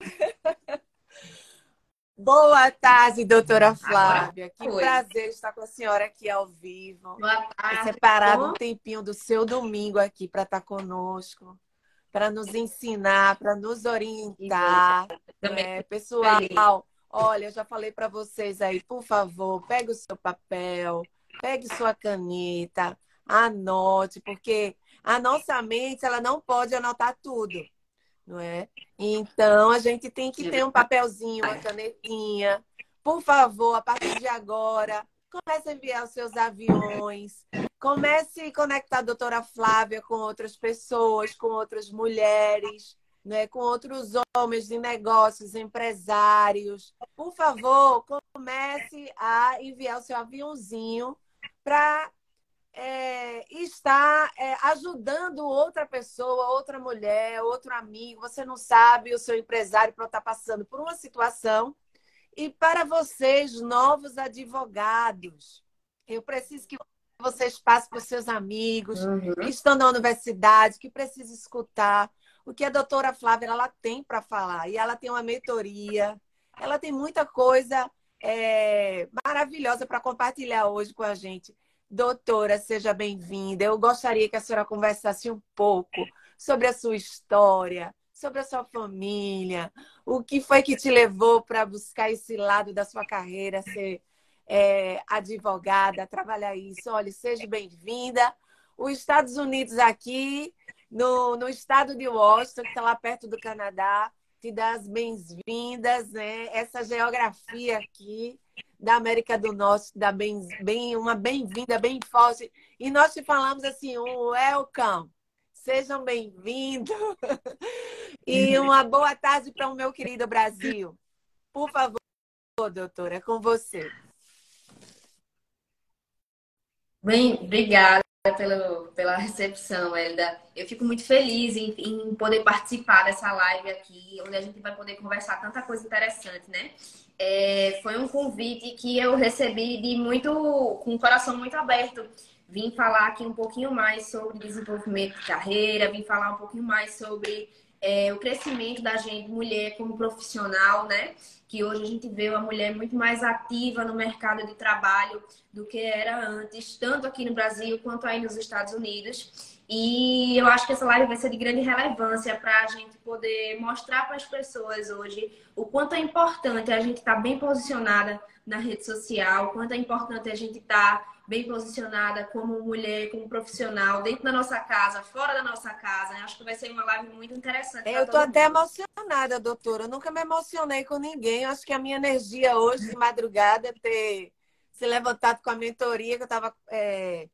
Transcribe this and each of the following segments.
Boa tarde, doutora Flávia. que prazer estar com a senhora aqui ao vivo. Boa tarde. Separado um tempinho do seu domingo aqui para estar conosco, para nos ensinar, para nos orientar. É, pessoal, olha, eu já falei para vocês aí, por favor, pegue o seu papel, pegue sua caneta, anote, porque a nossa mente ela não pode anotar tudo não é? Então a gente tem que ter um papelzinho, uma canetinha. Por favor, a partir de agora, comece a enviar os seus aviões, comece a conectar a doutora Flávia com outras pessoas, com outras mulheres, né, com outros homens de negócios, empresários. Por favor, comece a enviar o seu aviãozinho para é, está é, ajudando outra pessoa, outra mulher, outro amigo. Você não sabe, o seu empresário estar passando por uma situação. E para vocês, novos advogados, eu preciso que vocês passem para os seus amigos uhum. que estão na universidade, que precisam escutar o que a doutora Flávia ela tem para falar. E ela tem uma mentoria, ela tem muita coisa é, maravilhosa para compartilhar hoje com a gente. Doutora, seja bem-vinda. Eu gostaria que a senhora conversasse um pouco sobre a sua história, sobre a sua família, o que foi que te levou para buscar esse lado da sua carreira, ser é, advogada, trabalhar isso. Olha, seja bem-vinda. Os Estados Unidos aqui, no, no estado de Washington, que está lá perto do Canadá, te dá as bem-vindas, né? Essa geografia aqui da América do Norte, da bem, bem, uma bem-vinda bem forte. E nós te falamos assim, um welcome. Sejam bem-vindos. e uma boa tarde para o meu querido Brasil. Por favor, doutora, é com você. Bem, obrigada pelo, pela recepção, Elda. Eu fico muito feliz em, em, poder participar dessa live aqui, onde a gente vai poder conversar tanta coisa interessante, né? É, foi um convite que eu recebi de muito, com o coração muito aberto. Vim falar aqui um pouquinho mais sobre desenvolvimento de carreira, vim falar um pouquinho mais sobre é, o crescimento da gente, mulher como profissional, né? Que hoje a gente vê uma mulher muito mais ativa no mercado de trabalho do que era antes, tanto aqui no Brasil quanto aí nos Estados Unidos. E eu acho que essa live vai ser de grande relevância para a gente poder mostrar para as pessoas hoje o quanto é importante a gente estar tá bem posicionada na rede social, o quanto é importante a gente estar tá bem posicionada como mulher, como profissional, dentro da nossa casa, fora da nossa casa. Eu acho que vai ser uma live muito interessante. Eu estou até emocionada, doutora. Eu nunca me emocionei com ninguém. Eu acho que a minha energia hoje de madrugada é ter se levantado com a mentoria que eu estava. É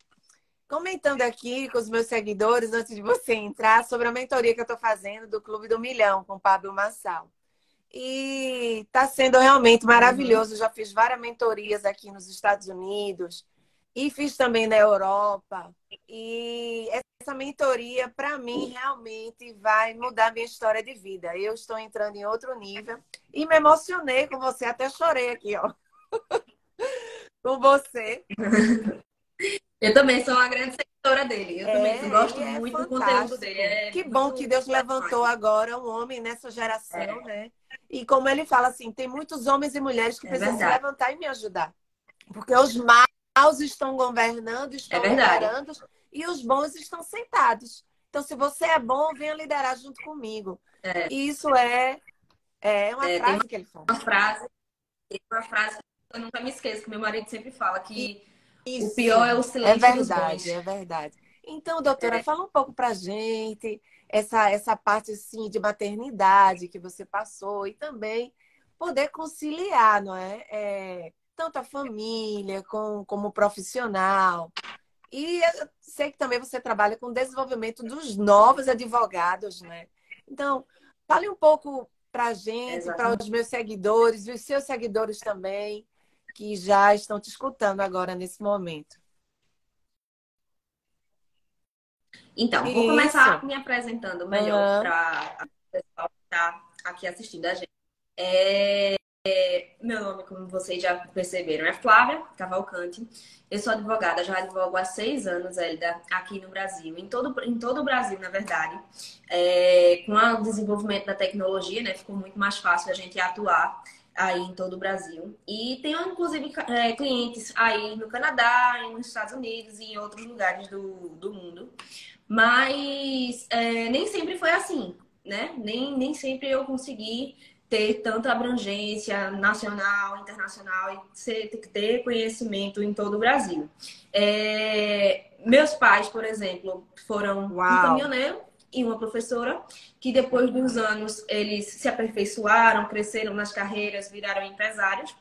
comentando aqui com os meus seguidores, antes de você entrar, sobre a mentoria que eu estou fazendo do Clube do Milhão com o Pablo Massal. E está sendo realmente maravilhoso. Uhum. Já fiz várias mentorias aqui nos Estados Unidos e fiz também na Europa. E essa mentoria, para mim, realmente vai mudar minha história de vida. Eu estou entrando em outro nível e me emocionei com você, até chorei aqui, ó. com você. Eu também sou uma grande seguidora dele. Eu é, também gosto é muito fantástico. do conteúdo dele. É que bom que Deus levantou agora um homem nessa geração, é. né? E como ele fala assim, tem muitos homens e mulheres que é precisam verdade. se levantar e me ajudar. Porque os maus estão governando, estão é liderando e os bons estão sentados. Então, se você é bom, venha liderar junto comigo. É. E isso é, é uma frase uma, que ele fala. Uma frase, uma frase que eu nunca me esqueço, que meu marido sempre fala, que e isso. O pior é o silêncio. É verdade, é verdade. Então, doutora, é. fala um pouco pra gente essa, essa parte assim, de maternidade que você passou e também poder conciliar, não é? é tanto a família com, como profissional. E eu sei que também você trabalha com o desenvolvimento dos novos advogados, né? Então, fale um pouco para a gente, para os meus seguidores e os seus seguidores também, que já estão te escutando agora nesse momento. Então, Isso. vou começar me apresentando melhor uhum. para o pessoal que está aqui assistindo a gente. É... meu nome, como vocês já perceberam, é Flávia Cavalcante. Eu sou advogada, já advogo há seis anos, Elida, aqui no Brasil, em todo, em todo o Brasil, na verdade. É, com o desenvolvimento da tecnologia, né, ficou muito mais fácil a gente atuar aí em todo o Brasil. E tenho, inclusive, é, clientes aí no Canadá, nos Estados Unidos e em outros lugares do, do mundo. Mas é, nem sempre foi assim, né? Nem, nem sempre eu consegui ter tanta abrangência nacional, internacional e ser, ter conhecimento em todo o Brasil. É, meus pais, por exemplo, foram Uau. um caminhoneiro e uma professora, que depois dos anos eles se aperfeiçoaram, cresceram nas carreiras, viraram empresários.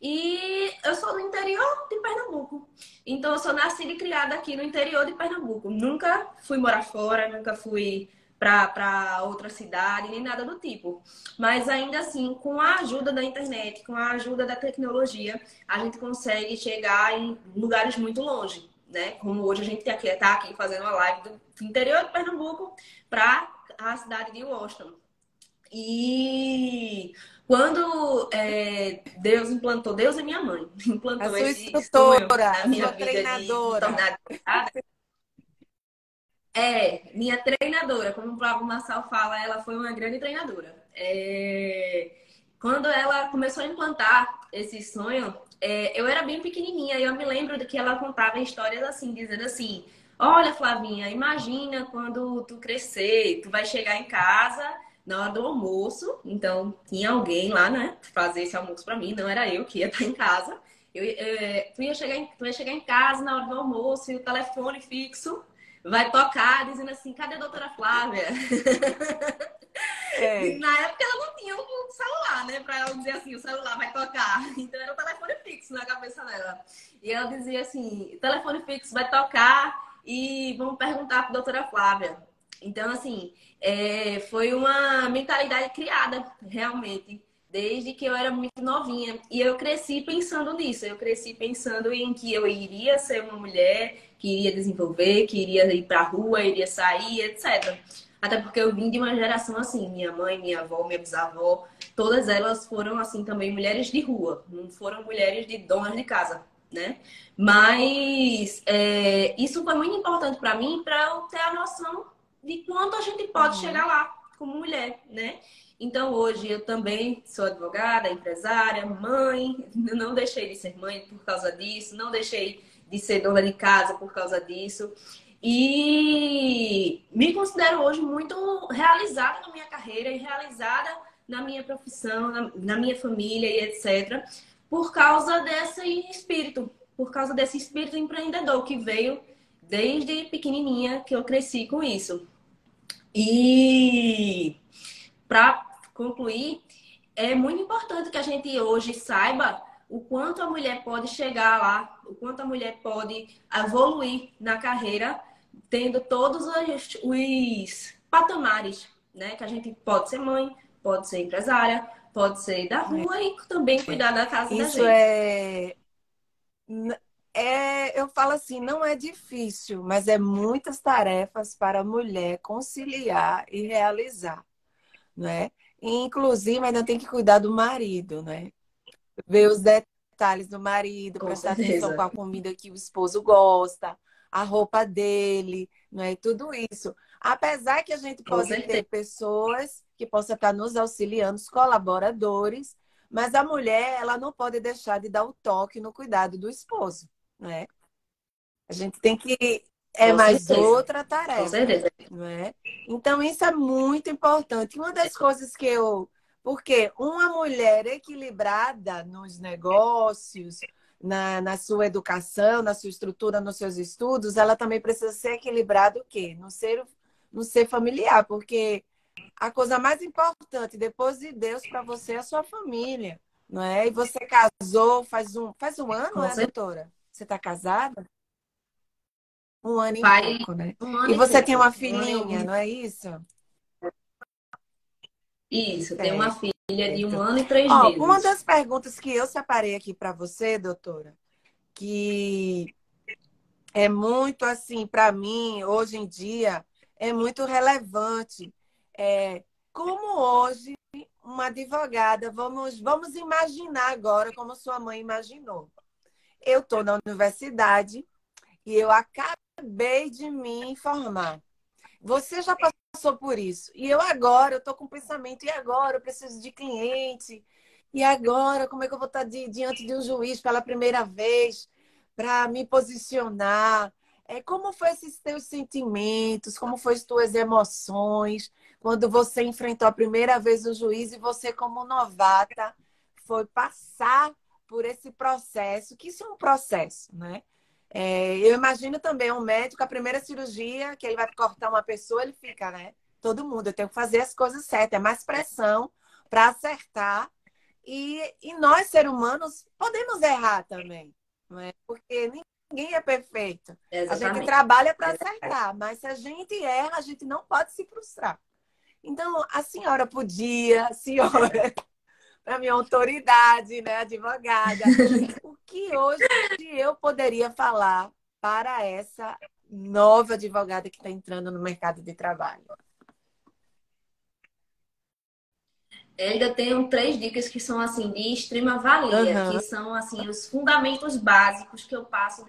E eu sou do interior de Pernambuco. Então eu sou nascida e criada aqui no interior de Pernambuco. Nunca fui morar fora, nunca fui para outra cidade, nem nada do tipo. Mas ainda assim, com a ajuda da internet, com a ajuda da tecnologia, a gente consegue chegar em lugares muito longe, né? Como hoje a gente está aqui, aqui fazendo uma live do interior de Pernambuco para a cidade de Washington. E quando é, Deus implantou, Deus é minha mãe, implantou a sua esse instrutora, na minha vida treinadora. De, é, minha treinadora, como o Flávio Marçal fala, ela foi uma grande treinadora. É... Quando ela começou a implantar esse sonho, é... eu era bem pequenininha e eu me lembro de que ela contava histórias assim, dizendo assim: Olha, Flavinha, imagina quando tu crescer, tu vai chegar em casa na hora do almoço. Então, tinha alguém lá, né, fazer esse almoço para mim, não era eu que ia estar em casa. Eu, é, tu, ia chegar em, tu ia chegar em casa na hora do almoço e o telefone fixo vai tocar dizendo assim, cadê a doutora Flávia? É. Na época ela não tinha um celular, né? Pra ela dizer assim, o celular vai tocar. Então era o telefone fixo na cabeça dela. E ela dizia assim, telefone fixo vai tocar e vamos perguntar pra doutora Flávia. Então, assim, é, foi uma mentalidade criada, realmente, desde que eu era muito novinha. E eu cresci pensando nisso. Eu cresci pensando em que eu iria ser uma mulher que iria desenvolver, que iria ir para a rua, iria sair, etc. Até porque eu vim de uma geração assim, minha mãe, minha avó, minha bisavó, todas elas foram assim também mulheres de rua, não foram mulheres de donas de casa, né? Mas é, isso foi muito importante para mim, para eu ter a noção de quanto a gente pode uhum. chegar lá como mulher, né? Então hoje eu também sou advogada, empresária, mãe, não deixei de ser mãe por causa disso, não deixei de ser dona de casa por causa disso. E me considero hoje muito realizada na minha carreira e realizada na minha profissão, na, na minha família e etc. Por causa desse espírito, por causa desse espírito empreendedor que veio desde pequenininha que eu cresci com isso. E para concluir, é muito importante que a gente hoje saiba o quanto a mulher pode chegar lá, o quanto a mulher pode evoluir na carreira, tendo todos os, os patamares, né? Que a gente pode ser mãe, pode ser empresária, pode ser da rua é. e também cuidar da casa Isso da gente. é é, eu falo assim, não é difícil, mas é muitas tarefas para a mulher conciliar e realizar, né? inclusive, ainda tem que cuidar do marido, né? Ver os detalhes do marido, com prestar certeza. atenção com a comida que o esposo gosta, a roupa dele, não é? Tudo isso. Apesar que a gente pode ter pessoas que possam estar nos auxiliando, os colaboradores, mas a mulher, ela não pode deixar de dar o toque no cuidado do esposo, né? A gente tem que é com mais certeza. outra tarefa, com certeza. não é? Então isso é muito importante. Uma das coisas que eu porque uma mulher equilibrada nos negócios, na, na sua educação, na sua estrutura, nos seus estudos, ela também precisa ser equilibrada o quê? No ser, no ser familiar, porque a coisa mais importante depois de Deus para você é a sua família, não é? E você casou faz um, faz um ano, né, doutora? Você está casada? Um ano e pouco, né? Um e você tem uma filhinha, não é isso? Isso, tem uma filha de um ano e três Ó, meses. Uma das perguntas que eu separei aqui para você, doutora, que é muito assim, para mim, hoje em dia, é muito relevante. É, como hoje uma advogada, vamos, vamos imaginar agora como sua mãe imaginou. Eu estou na universidade e eu acabei de me formar. Você já passou por isso. E eu agora, eu estou com pensamento, e agora? Eu preciso de cliente. E agora, como é que eu vou estar di diante de um juiz pela primeira vez para me posicionar? É, como foi esses teus sentimentos? Como foram as tuas emoções quando você enfrentou a primeira vez o juiz e você, como novata, foi passar por esse processo, que isso é um processo, né? É, eu imagino também um médico, a primeira cirurgia, que ele vai cortar uma pessoa, ele fica, né? Todo mundo, eu tenho que fazer as coisas certas, é mais pressão para acertar. E, e nós, seres humanos, podemos errar também, não é? Porque ninguém é perfeito. Exatamente. A gente trabalha para acertar, mas se a gente erra, a gente não pode se frustrar. Então, a senhora podia, a senhora para minha autoridade, né, advogada. o que hoje eu poderia falar para essa nova advogada que está entrando no mercado de trabalho? ainda tenho três dicas que são assim de extrema valia, uhum. que são assim os fundamentos básicos que eu passo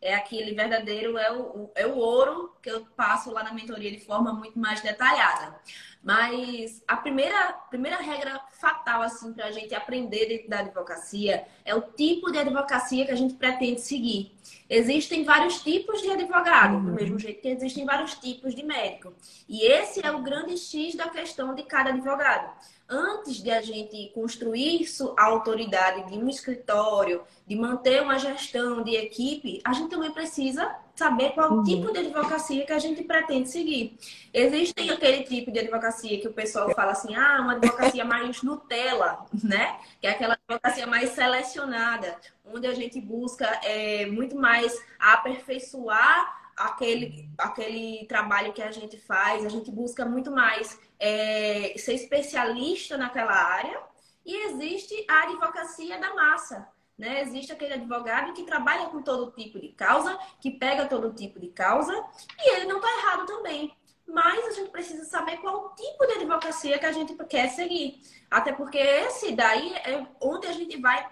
é aquele verdadeiro, é o, é o ouro que eu passo lá na mentoria de forma muito mais detalhada. Mas a primeira, primeira regra fatal, assim, para a gente aprender dentro da advocacia é o tipo de advocacia que a gente pretende seguir. Existem vários tipos de advogado, uhum. do mesmo jeito que existem vários tipos de médico. E esse é o grande X da questão de cada advogado antes de a gente construir a autoridade de um escritório, de manter uma gestão de equipe, a gente também precisa saber qual uhum. tipo de advocacia que a gente pretende seguir. Existem aquele tipo de advocacia que o pessoal fala assim, ah, uma advocacia mais Nutella, né? Que é aquela advocacia mais selecionada, onde a gente busca é, muito mais aperfeiçoar aquele, aquele trabalho que a gente faz, a gente busca muito mais é, ser especialista naquela área. E existe a advocacia da massa. Né? Existe aquele advogado que trabalha com todo tipo de causa, que pega todo tipo de causa, e ele não está errado também. Mas a gente precisa saber qual tipo de advocacia que a gente quer seguir. Até porque esse daí é onde a gente vai,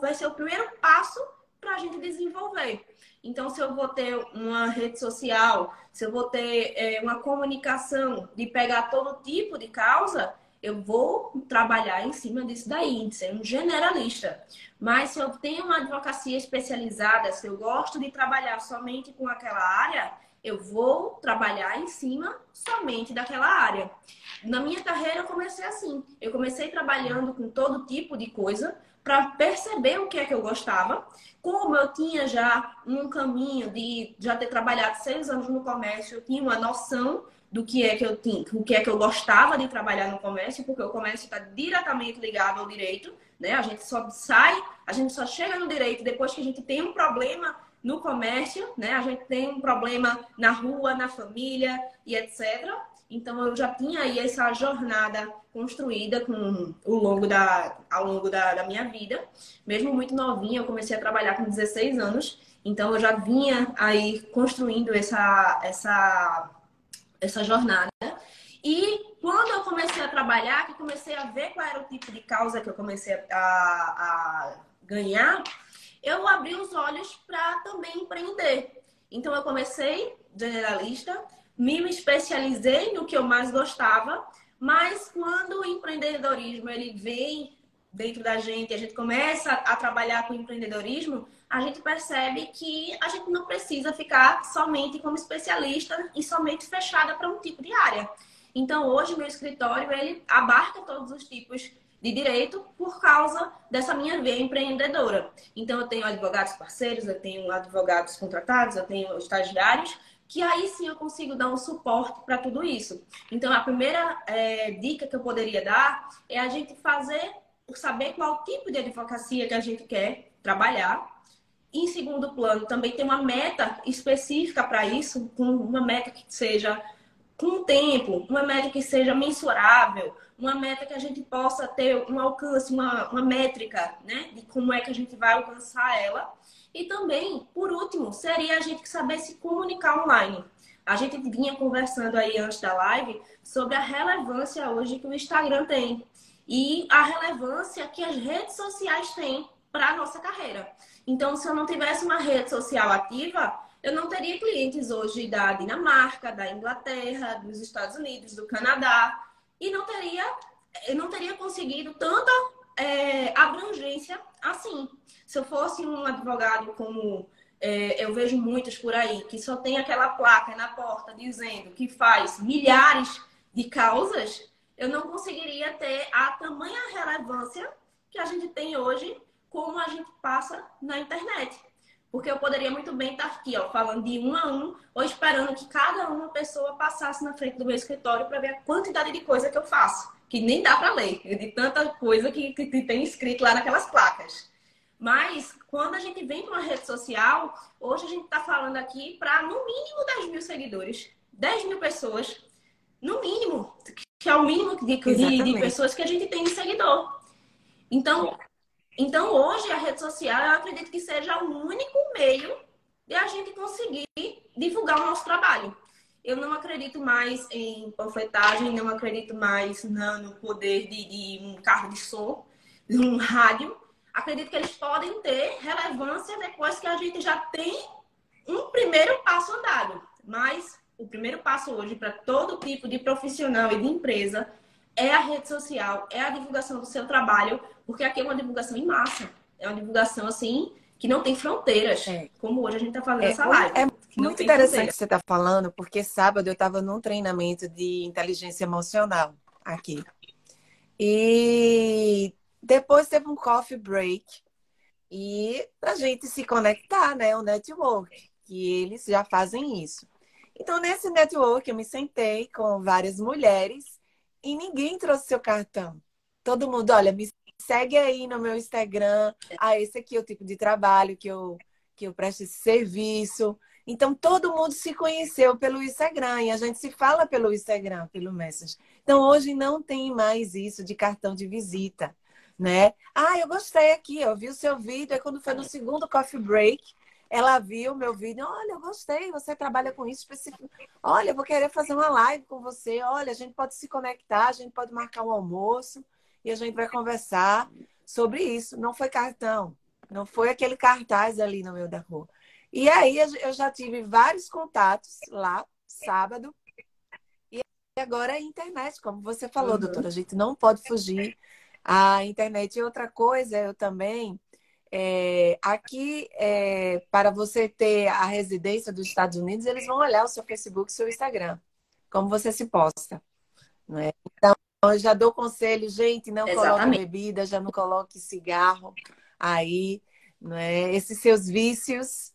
vai ser o primeiro passo para a gente desenvolver. Então, se eu vou ter uma rede social, se eu vou ter é, uma comunicação de pegar todo tipo de causa, eu vou trabalhar em cima disso daí, de ser um generalista. Mas se eu tenho uma advocacia especializada, se eu gosto de trabalhar somente com aquela área, eu vou trabalhar em cima somente daquela área. Na minha carreira eu comecei assim. Eu comecei trabalhando com todo tipo de coisa, para perceber o que é que eu gostava. Como eu tinha já um caminho de já ter trabalhado seis anos no comércio, eu tinha uma noção do que é que eu tinha, o que é que eu gostava de trabalhar no comércio, porque o comércio está diretamente ligado ao direito, né? A gente só sai, a gente só chega no direito depois que a gente tem um problema no comércio, né? A gente tem um problema na rua, na família e etc. Então eu já tinha aí essa jornada construída com o longo da, ao longo da, da minha vida. Mesmo muito novinha, eu comecei a trabalhar com 16 anos. Então eu já vinha aí construindo essa, essa, essa jornada. E quando eu comecei a trabalhar, que comecei a ver qual era o tipo de causa que eu comecei a, a ganhar, eu abri os olhos para também empreender. Então eu comecei generalista, me especializei no que eu mais gostava, mas quando o empreendedorismo ele vem dentro da gente, a gente começa a trabalhar com empreendedorismo, a gente percebe que a gente não precisa ficar somente como especialista e somente fechada para um tipo de área. Então, hoje meu escritório ele abarca todos os tipos de direito por causa dessa minha veia empreendedora. Então, eu tenho advogados parceiros, eu tenho advogados contratados, eu tenho estagiários, que aí sim eu consigo dar um suporte para tudo isso. Então, a primeira é, dica que eu poderia dar é a gente fazer, saber qual tipo de advocacia que a gente quer trabalhar. Em segundo plano, também tem uma meta específica para isso, com uma meta que seja com tempo, uma meta que seja mensurável, uma meta que a gente possa ter um alcance, uma, uma métrica, né, de como é que a gente vai alcançar ela. E também, por último, seria a gente saber se comunicar online. A gente vinha conversando aí antes da live sobre a relevância hoje que o Instagram tem e a relevância que as redes sociais têm para a nossa carreira. Então, se eu não tivesse uma rede social ativa, eu não teria clientes hoje da Dinamarca, da Inglaterra, dos Estados Unidos, do Canadá, e não teria, eu não teria conseguido tanta é, abrangência assim. Se eu fosse um advogado como é, eu vejo muitos por aí, que só tem aquela placa na porta dizendo que faz milhares de causas, eu não conseguiria ter a tamanha relevância que a gente tem hoje, como a gente passa na internet. Porque eu poderia muito bem estar aqui, ó, falando de um a um, ou esperando que cada uma pessoa passasse na frente do meu escritório para ver a quantidade de coisa que eu faço, que nem dá para ler, de tanta coisa que, que tem escrito lá naquelas placas. Mas quando a gente vem para uma rede social, hoje a gente está falando aqui para no mínimo 10 mil seguidores, 10 mil pessoas, no mínimo, que é o mínimo de, de, de pessoas que a gente tem de seguidor. Então, então, hoje, a rede social, eu acredito que seja o único meio de a gente conseguir divulgar o nosso trabalho. Eu não acredito mais em panfletagem, não acredito mais no poder de, de um carro de som, de um rádio. Acredito que eles podem ter relevância depois que a gente já tem um primeiro passo andado. Mas o primeiro passo hoje para todo tipo de profissional e de empresa é a rede social, é a divulgação do seu trabalho, porque aqui é uma divulgação em massa. É uma divulgação, assim, que não tem fronteiras, é. como hoje a gente está fazendo é, essa live. É muito interessante o que você está falando, porque sábado eu estava num treinamento de inteligência emocional aqui. E depois teve um coffee break e a gente se conectar, né? O network, que eles já fazem isso. Então, nesse network, eu me sentei com várias mulheres e ninguém trouxe seu cartão. Todo mundo, olha, me segue aí no meu Instagram. Ah, esse aqui é o tipo de trabalho que eu, que eu presto esse serviço. Então, todo mundo se conheceu pelo Instagram e a gente se fala pelo Instagram, pelo Messenger. Então, hoje não tem mais isso de cartão de visita, né? Ah, eu gostei aqui, eu vi o seu vídeo. É quando foi no segundo coffee break, ela viu meu vídeo, olha, eu gostei, você trabalha com isso específico. Olha, eu vou querer fazer uma live com você. Olha, a gente pode se conectar, a gente pode marcar um almoço e a gente vai conversar sobre isso. Não foi cartão, não foi aquele cartaz ali no meio da rua. E aí eu já tive vários contatos lá, sábado, e agora é internet, como você falou, uhum. doutora. A gente não pode fugir. A internet e outra coisa, eu também é, aqui, é, para você ter a residência dos Estados Unidos, eles vão olhar o seu Facebook, o seu Instagram, como você se posta. Né? Então, eu já dou conselho, gente, não Exatamente. coloque bebida, já não coloque cigarro aí. Né? Esses seus vícios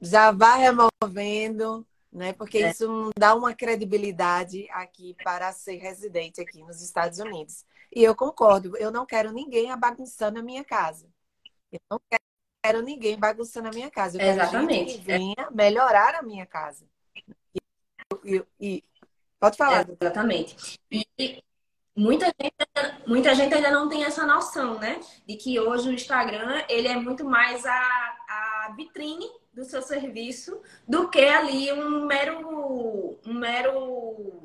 já vá removendo, né? porque é. isso não dá uma credibilidade aqui para ser residente aqui nos Estados Unidos. E eu concordo, eu não quero ninguém bagunçando a minha casa. Eu não quero ninguém bagunçando a minha casa. Eu quero Exatamente. que venha melhorar a minha casa. E, e, e... Pode falar. Exatamente. E muita gente, muita gente ainda não tem essa noção, né? De que hoje o Instagram ele é muito mais a, a vitrine do seu serviço do que ali um mero. Um mero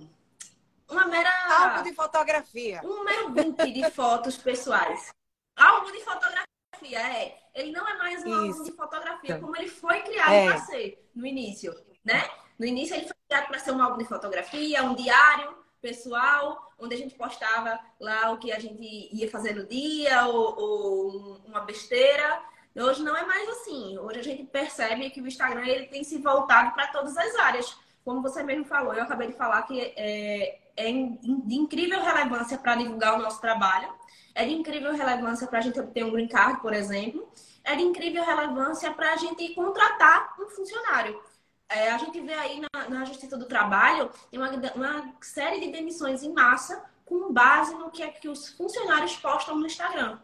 uma mera. Álbum de fotografia. Um mero book de fotos pessoais. Álbum de fotografia fotografia, é. Ele não é mais um álbum de fotografia como ele foi criado é. para ser no início, né? No início ele foi criado para ser um álbum de fotografia, um diário pessoal, onde a gente postava lá o que a gente ia fazer no dia ou, ou uma besteira. Hoje não é mais assim. Hoje a gente percebe que o Instagram ele tem se voltado para todas as áreas. Como você mesmo falou, eu acabei de falar que é, é de incrível relevância para divulgar o nosso trabalho é de incrível relevância para a gente obter um green card, por exemplo, é de incrível relevância para a gente contratar um funcionário. É, a gente vê aí na, na, Justiça do Trabalho uma, uma série de demissões em massa com base no que é que os funcionários postam no Instagram.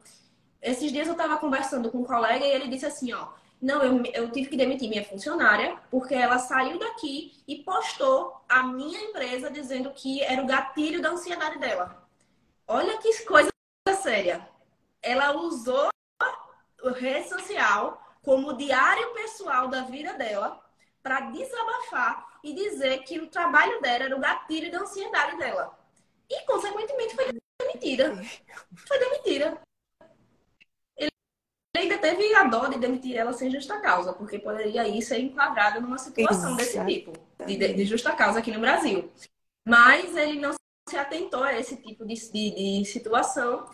Esses dias eu estava conversando com um colega e ele disse assim, ó, não, eu, eu tive que demitir minha funcionária porque ela saiu daqui e postou a minha empresa dizendo que era o gatilho da ansiedade dela. Olha que coisa séria. Ela usou a rede social como diário pessoal da vida dela para desabafar e dizer que o trabalho dela era o gatilho da ansiedade dela. E, consequentemente, foi demitida. Foi demitida. Ele ainda teve a dó de demitir ela sem justa causa, porque poderia aí ser enquadrado numa situação desse tipo, de, de, justa causa aqui no Brasil. Mas ele não se atentou a esse tipo de, de, de situação.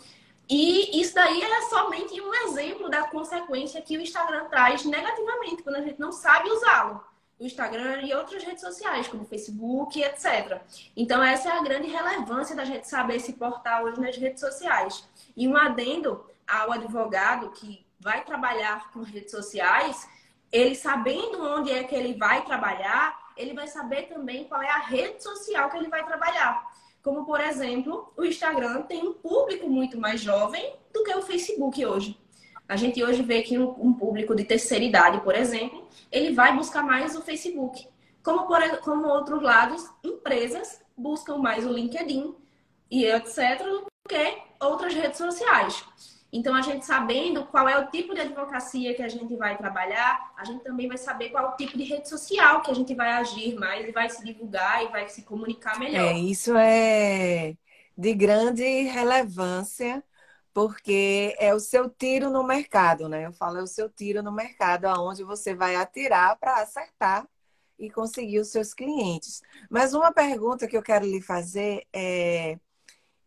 E isso daí é somente um exemplo da consequência que o Instagram traz negativamente, quando a gente não sabe usá-lo o Instagram e outras redes sociais, como Facebook, etc. Então, essa é a grande relevância da gente saber se portar hoje nas redes sociais. E um adendo ao advogado que vai trabalhar com redes sociais, ele sabendo onde é que ele vai trabalhar, ele vai saber também qual é a rede social que ele vai trabalhar. Como, por exemplo, o Instagram tem um público muito mais jovem do que o Facebook hoje. A gente hoje vê que um, público de terceira idade, por exemplo, ele vai buscar mais o Facebook. Como, por, como outros lados, empresas buscam mais o LinkedIn e etc. do que outras redes sociais. Então, a gente sabendo qual é o tipo de advocacia que a gente vai trabalhar, a gente também vai saber qual é o tipo de rede social que a gente vai agir mais e vai se divulgar e vai se comunicar melhor. É, isso é de grande relevância porque é o seu tiro no mercado, né? Eu falo é o seu tiro no mercado, aonde você vai atirar para acertar e conseguir os seus clientes. Mas uma pergunta que eu quero lhe fazer é,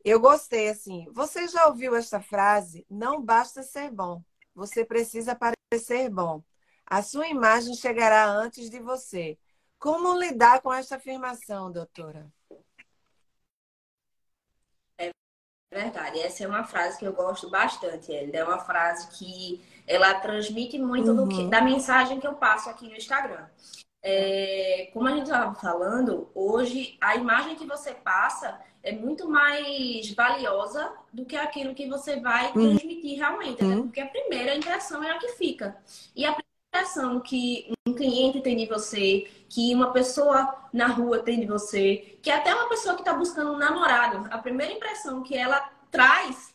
eu gostei assim. Você já ouviu esta frase? Não basta ser bom, você precisa parecer bom. A sua imagem chegará antes de você. Como lidar com esta afirmação, doutora? Verdade, essa é uma frase que eu gosto bastante, Elida. É uma frase que ela transmite muito uhum. que, da mensagem que eu passo aqui no Instagram. É, como a gente estava falando, hoje a imagem que você passa é muito mais valiosa do que aquilo que você vai uhum. transmitir realmente. Uhum. Porque a primeira impressão é a que fica. E a impressão que um cliente tem de você, que uma pessoa na rua tem de você, que até uma pessoa que está buscando um namorado, a primeira impressão que ela traz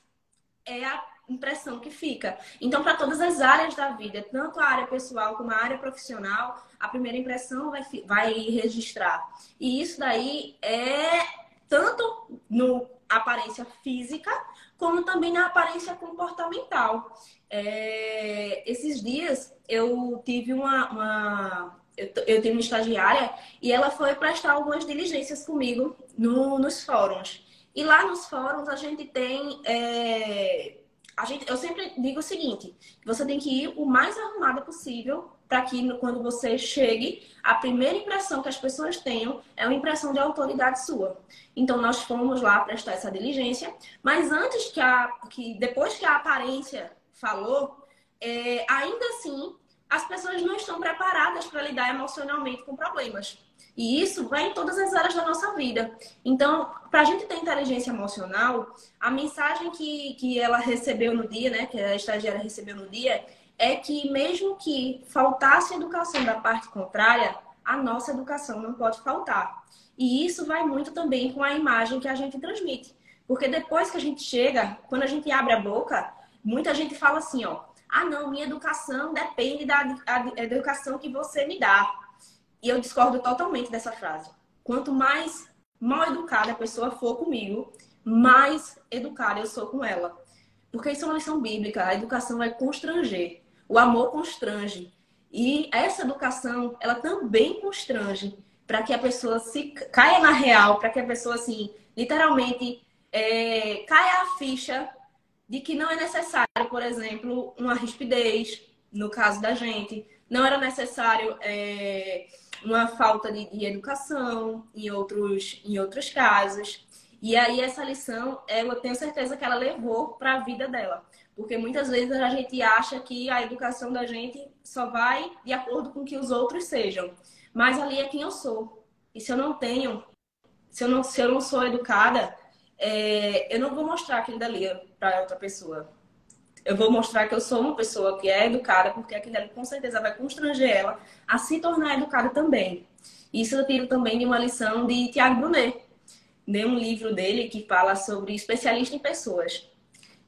é a impressão que fica. Então, para todas as áreas da vida, tanto a área pessoal como a área profissional, a primeira impressão vai, vai registrar. E isso daí é tanto no aparência física, como também na aparência comportamental. É, esses dias eu tive uma, uma eu, eu tenho uma estagiária e ela foi prestar algumas diligências comigo no, nos fóruns. E lá nos fóruns a gente tem. É, a gente, eu sempre digo o seguinte: você tem que ir o mais arrumada possível para que quando você chegue, a primeira impressão que as pessoas tenham é uma impressão de autoridade sua. Então nós fomos lá prestar essa diligência, mas antes que a. que depois que a aparência falou, é, ainda assim as pessoas não estão preparadas para lidar emocionalmente com problemas. E isso vai em todas as áreas da nossa vida. Então, para a gente ter inteligência emocional, a mensagem que, que ela recebeu no dia, né, que a estagiária recebeu no dia, é que mesmo que faltasse educação da parte contrária, a nossa educação não pode faltar. E isso vai muito também com a imagem que a gente transmite. Porque depois que a gente chega, quando a gente abre a boca, muita gente fala assim, ó, ah, não, minha educação depende da educação que você me dá. E eu discordo totalmente dessa frase. Quanto mais mal educada a pessoa for comigo, mais educada eu sou com ela. Porque isso é uma lição bíblica. A educação vai constranger. O amor constrange. E essa educação, ela também constrange para que a pessoa se caia na real, para que a pessoa, assim, literalmente é, caia a ficha de que não é necessário, por exemplo, uma rispidez, no caso da gente, não era necessário é, uma falta de, de, educação em outros, em outros casos. E aí essa lição, eu tenho certeza que ela levou para a vida dela. Porque muitas vezes a gente acha que a educação da gente só vai de acordo com que os outros sejam. Mas ali é quem eu sou. E se eu não tenho, se eu não, se eu não sou educada, é, eu não vou mostrar aquilo dali para outra pessoa. Eu vou mostrar que eu sou uma pessoa que é educada, porque aquilo dali com certeza vai constranger ela a se tornar educada também. Isso eu tiro também de uma lição de Tiago Brunet, de um livro dele que fala sobre especialista em pessoas.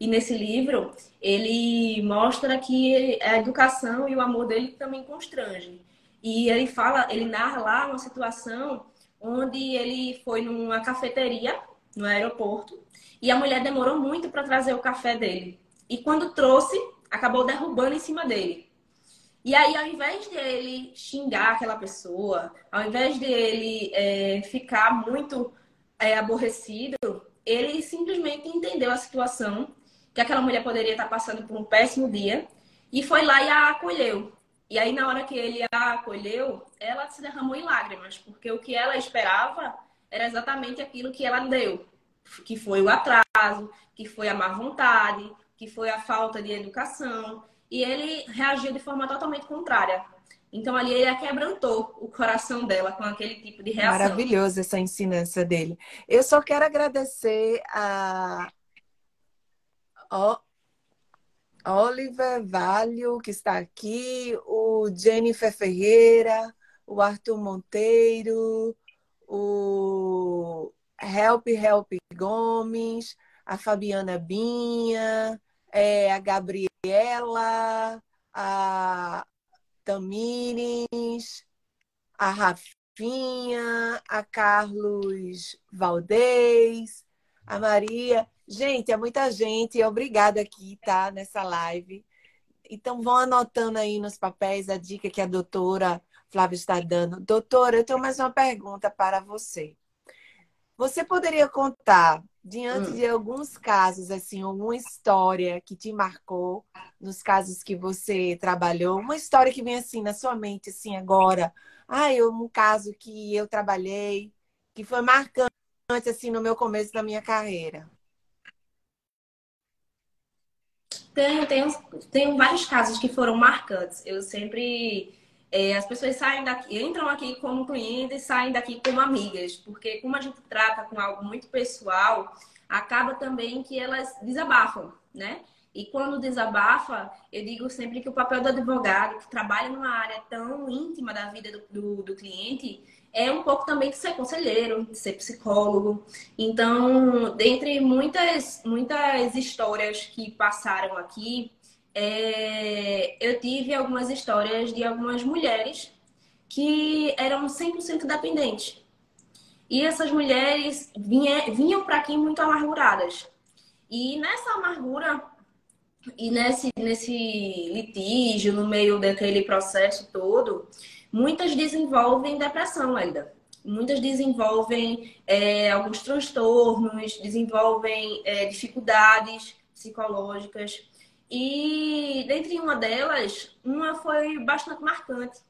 E nesse livro, ele mostra que a educação e o amor dele também constrangem. E ele fala, ele narra lá uma situação onde ele foi numa cafeteria no aeroporto e a mulher demorou muito para trazer o café dele. E quando trouxe, acabou derrubando em cima dele. E aí, ao invés de ele xingar aquela pessoa, ao invés de ele é, ficar muito é, aborrecido, ele simplesmente entendeu a situação, que aquela mulher poderia estar passando por um péssimo dia, e foi lá e a acolheu. E aí, na hora que ele a acolheu, ela se derramou em lágrimas, porque o que ela esperava era exatamente aquilo que ela deu, que foi o atraso, que foi a má vontade, que foi a falta de educação. E ele reagiu de forma totalmente contrária. Então ali ele quebrantou o coração dela com aquele tipo de reação. Maravilhoso essa ensinança dele. Eu só quero agradecer a Oliver Valho, que está aqui, o Jennifer Ferreira, o Arthur Monteiro, o Help Help Gomes, a Fabiana Binha, é, a Gabriela, a Tamires, a Rafinha, a Carlos Valdez, a Maria. Gente, é muita gente. Obrigada aqui, tá? Nessa live. Então, vão anotando aí nos papéis a dica que a doutora Flávia está dando. Doutora, eu tenho mais uma pergunta para você. Você poderia contar, diante hum. de alguns casos, assim, alguma história que te marcou nos casos que você trabalhou? Uma história que vem assim na sua mente, assim, agora. Ah, eu, um caso que eu trabalhei, que foi marcante, assim, no meu começo da minha carreira. Tenho, tenho, tenho vários casos que foram marcantes. Eu sempre é, as pessoas saem daqui, entram aqui como clientes e saem daqui como amigas, porque como a gente trata com algo muito pessoal, acaba também que elas desabafam, né? E quando desabafa, eu digo sempre que o papel do advogado, que trabalha numa área tão íntima da vida do, do, do cliente, é um pouco também de ser conselheiro, de ser psicólogo. Então, dentre muitas, muitas histórias que passaram aqui, é, eu tive algumas histórias de algumas mulheres que eram 100% dependentes. E essas mulheres vinha, vinham para aqui muito amarguradas. E nessa amargura e nesse, nesse litígio, no meio daquele processo todo, muitas desenvolvem depressão ainda. Muitas desenvolvem é, alguns transtornos, desenvolvem é, dificuldades psicológicas. E dentre uma delas, uma foi bastante marcante,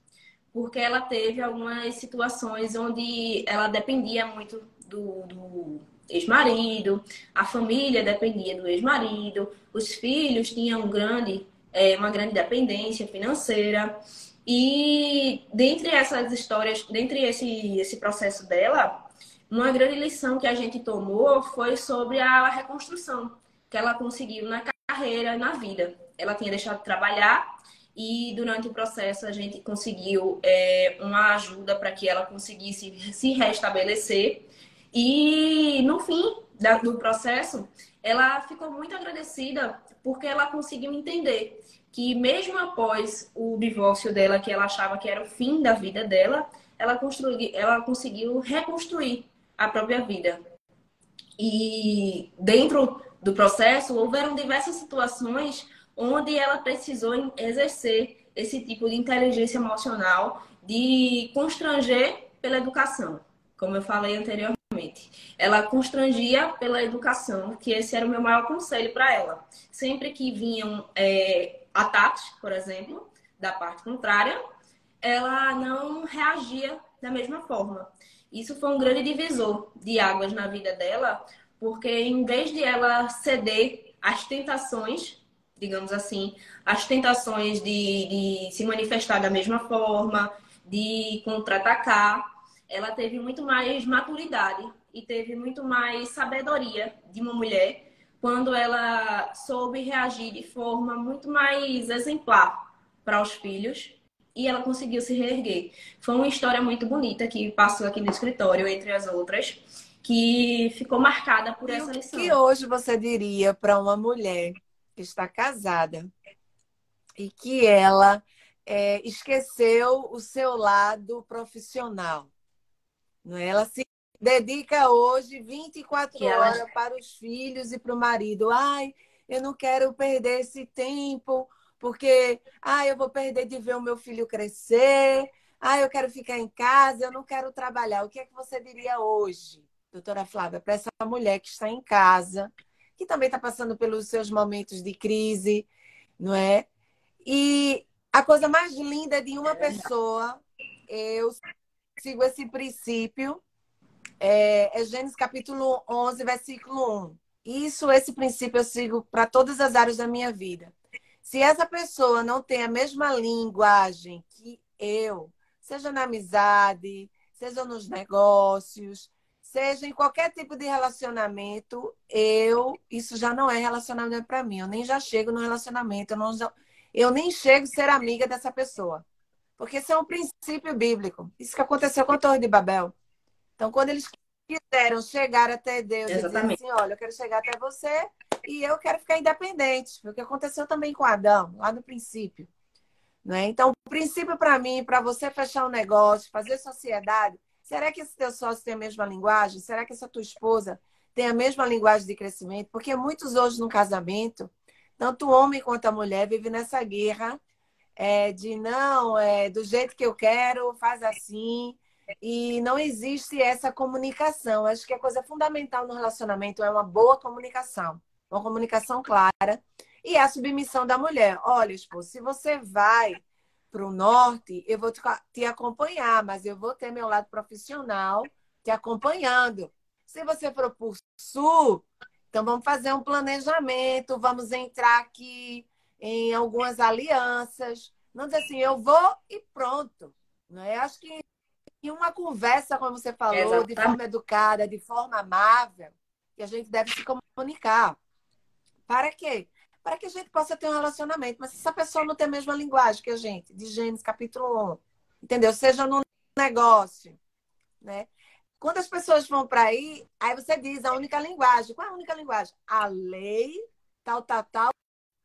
porque ela teve algumas situações onde ela dependia muito do, do ex-marido, a família dependia do ex-marido, os filhos tinham um grande, é, uma grande dependência financeira. E dentre essas histórias, dentre esse, esse processo dela, uma grande lição que a gente tomou foi sobre a reconstrução que ela conseguiu na carreira na vida. Ela tinha deixado de trabalhar e durante o processo a gente conseguiu é, uma ajuda para que ela conseguisse se restabelecer. E no fim do processo, ela ficou muito agradecida porque ela conseguiu entender que mesmo após o divórcio dela, que ela achava que era o fim da vida dela, ela, ela conseguiu reconstruir a própria vida. E dentro do processo, houveram diversas situações onde ela precisou exercer esse tipo de inteligência emocional, de constranger pela educação, como eu falei anteriormente. Ela constrangia pela educação, que esse era o meu maior conselho para ela. Sempre que vinham é, ataques, por exemplo, da parte contrária, ela não reagia da mesma forma. Isso foi um grande divisor de águas na vida dela, porque em vez de ela ceder às tentações, digamos assim, às tentações de, de se manifestar da mesma forma, de contra-atacar, ela teve muito mais maturidade e teve muito mais sabedoria de uma mulher quando ela soube reagir de forma muito mais exemplar para os filhos e ela conseguiu se reerguer. Foi uma história muito bonita que passou aqui no escritório, entre as outras que ficou marcada por e essa lição. O que hoje você diria para uma mulher que está casada e que ela é, esqueceu o seu lado profissional. Não é? Ela se dedica hoje 24 que horas ela... para os filhos e para o marido. Ai, eu não quero perder esse tempo, porque ai, eu vou perder de ver o meu filho crescer. Ai, eu quero ficar em casa, eu não quero trabalhar. O que é que você diria hoje, doutora Flávia, para essa mulher que está em casa, que também está passando pelos seus momentos de crise, não é? E a coisa mais linda de uma pessoa, eu sigo esse princípio, é, é Gênesis capítulo 11, versículo 1. Isso, esse princípio eu sigo para todas as áreas da minha vida. Se essa pessoa não tem a mesma linguagem que eu, seja na amizade, seja nos negócios, seja em qualquer tipo de relacionamento, eu, isso já não é relacionamento para mim. Eu nem já chego no relacionamento, eu não, eu nem chego a ser amiga dessa pessoa. Porque isso é um princípio bíblico. Isso que aconteceu com a Torre de Babel. Então, quando eles quiseram chegar até Deus Exatamente. e dizer assim, olha, eu quero chegar até você e eu quero ficar independente. Foi o que aconteceu também com Adão, lá no princípio. Né? Então, o princípio para mim, para você fechar um negócio, fazer sociedade, será que esse teu sócio tem a mesma linguagem? Será que essa tua esposa tem a mesma linguagem de crescimento? Porque muitos hoje no casamento tanto o homem quanto a mulher vivem nessa guerra é, de não, é, do jeito que eu quero, faz assim. E não existe essa comunicação. Acho que a coisa fundamental no relacionamento é uma boa comunicação, uma comunicação clara e a submissão da mulher. Olha, esposo, se você vai para o norte, eu vou te acompanhar, mas eu vou ter meu lado profissional te acompanhando. Se você for para o sul, então, vamos fazer um planejamento, vamos entrar aqui em algumas alianças. Não dizer assim, eu vou e pronto. Não é? Acho que em uma conversa, como você falou, Exatamente. de forma educada, de forma amável, que a gente deve se comunicar. Para quê? Para que a gente possa ter um relacionamento. Mas se essa pessoa não tem a mesma linguagem que a gente, de Gênesis capítulo 1, entendeu? Seja no negócio, né? Quando as pessoas vão para aí, aí você diz a única linguagem. Qual é a única linguagem? A lei, tal, tal, tal,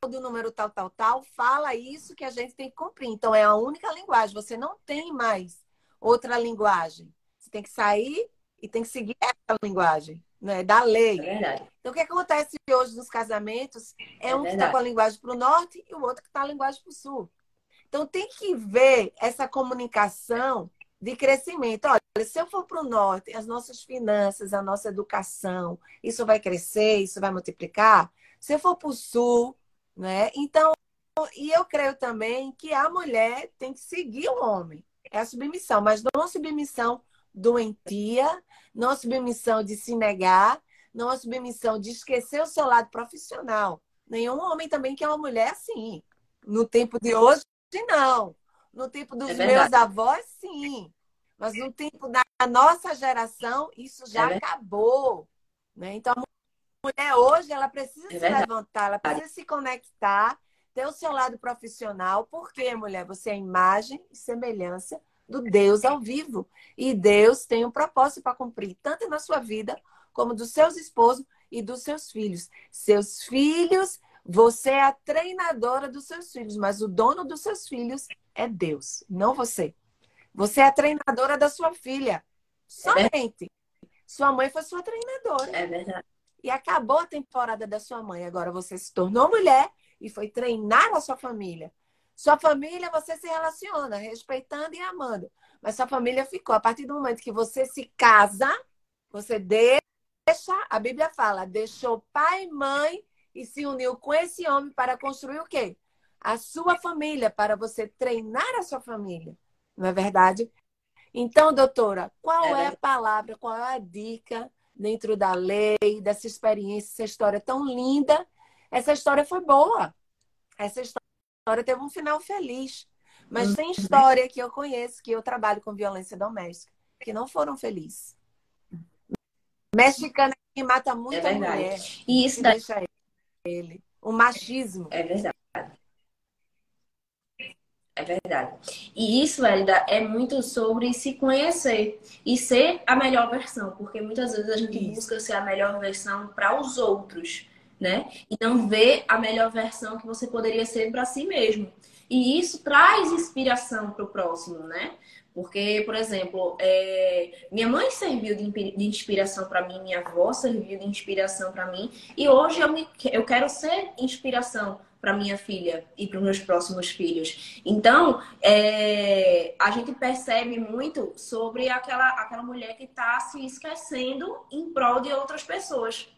do número tal, tal, tal, fala isso que a gente tem que cumprir. Então, é a única linguagem. Você não tem mais outra linguagem. Você tem que sair e tem que seguir essa linguagem, né? Da lei. É então, o que acontece hoje nos casamentos é, é um verdade. que está com a linguagem para o norte e o outro que está a linguagem para o sul. Então, tem que ver essa comunicação de crescimento. Olha, se eu for para o norte, as nossas finanças, a nossa educação, isso vai crescer, isso vai multiplicar. Se eu for para o sul, né? Então, e eu creio também que a mulher tem que seguir o homem. É a submissão, mas não a submissão doentia, não a submissão de se negar, não a submissão de esquecer o seu lado profissional. Nenhum homem também quer uma mulher assim. No tempo de hoje, não. No tempo dos é meus avós, sim. Mas no tempo da nossa geração, isso já é acabou. Né? Então, a mulher hoje, ela precisa é se verdade. levantar, ela precisa se conectar, ter o seu lado profissional. Porque, mulher, você é imagem e semelhança do Deus ao vivo. E Deus tem um propósito para cumprir, tanto na sua vida, como dos seus esposos e dos seus filhos. Seus filhos, você é a treinadora dos seus filhos, mas o dono dos seus filhos é Deus, não você. Você é a treinadora da sua filha. Somente. É sua mãe foi sua treinadora. É verdade. E acabou a temporada da sua mãe. Agora você se tornou mulher e foi treinar a sua família. Sua família, você se relaciona, respeitando e amando. Mas sua família ficou. A partir do momento que você se casa, você deixa, a Bíblia fala, deixou pai e mãe e se uniu com esse homem para construir o quê? a sua família, para você treinar a sua família. Não é verdade? Então, doutora, qual é, é a palavra, qual é a dica dentro da lei, dessa experiência, essa história tão linda? Essa história foi boa. Essa história teve um final feliz. Mas tem uhum. história que eu conheço, que eu trabalho com violência doméstica, que não foram felizes. Mexicana que mata muita é mulher. E isso daí... deixa ele. O machismo. É verdade. É verdade. E isso, Elida, é muito sobre se conhecer e ser a melhor versão, porque muitas vezes a gente isso. busca ser a melhor versão para os outros, né? E não ver a melhor versão que você poderia ser para si mesmo. E isso traz inspiração para o próximo, né? Porque, por exemplo, é... minha mãe serviu de, inspiração para mim, minha avó serviu de inspiração para mim, e hoje eu, me... eu quero ser inspiração para minha filha e para os meus próximos filhos. Então, é... a gente percebe muito sobre aquela, aquela mulher que está se esquecendo em prol de outras pessoas.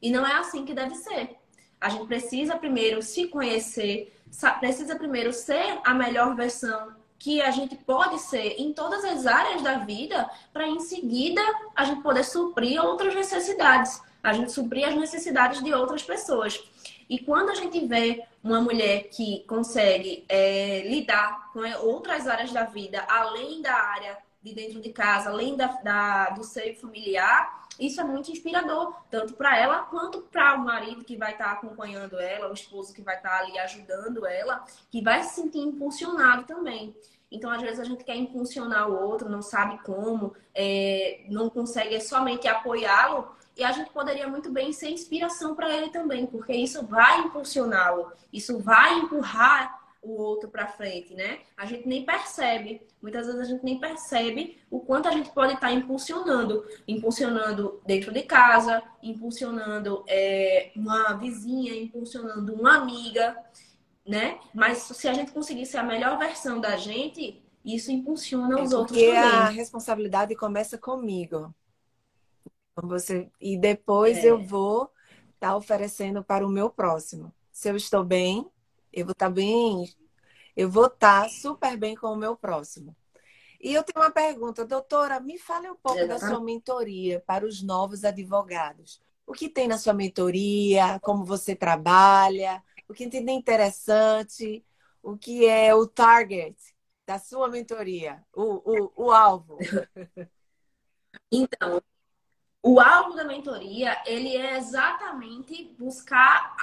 E não é assim que deve ser. A gente precisa primeiro se conhecer, precisa primeiro ser a melhor versão que a gente pode ser em todas as áreas da vida, para em seguida a gente poder suprir outras necessidades, a gente suprir as necessidades de outras pessoas. E quando a gente vê uma mulher que consegue é, lidar com outras áreas da vida, além da área de dentro de casa, além da, da do seio familiar, isso é muito inspirador, tanto para ela quanto para o marido que vai estar tá acompanhando ela, o esposo que vai estar tá ali ajudando ela, que vai se sentir impulsionado também. Então, às vezes, a gente quer impulsionar o outro, não sabe como, é, não consegue somente apoiá-lo, e a gente poderia muito bem ser inspiração para ele também, porque isso vai impulsioná-lo, isso vai empurrar o outro para frente, né? A gente nem percebe, muitas vezes a gente nem percebe o quanto a gente pode estar tá impulsionando, impulsionando dentro de casa, impulsionando é, uma vizinha, impulsionando uma amiga, né? Mas se a gente conseguir ser a melhor versão da gente, isso impulsiona é os outros também. Porque a responsabilidade começa comigo. Você e depois é. eu vou estar tá oferecendo para o meu próximo. Se eu estou bem, eu vou estar tá bem, eu vou estar tá super bem com o meu próximo. E eu tenho uma pergunta, doutora, me fale um pouco da sua mentoria para os novos advogados. O que tem na sua mentoria? Como você trabalha? O que tem de interessante? O que é o target da sua mentoria? O, o, o alvo? Então, o alvo da mentoria, ele é exatamente buscar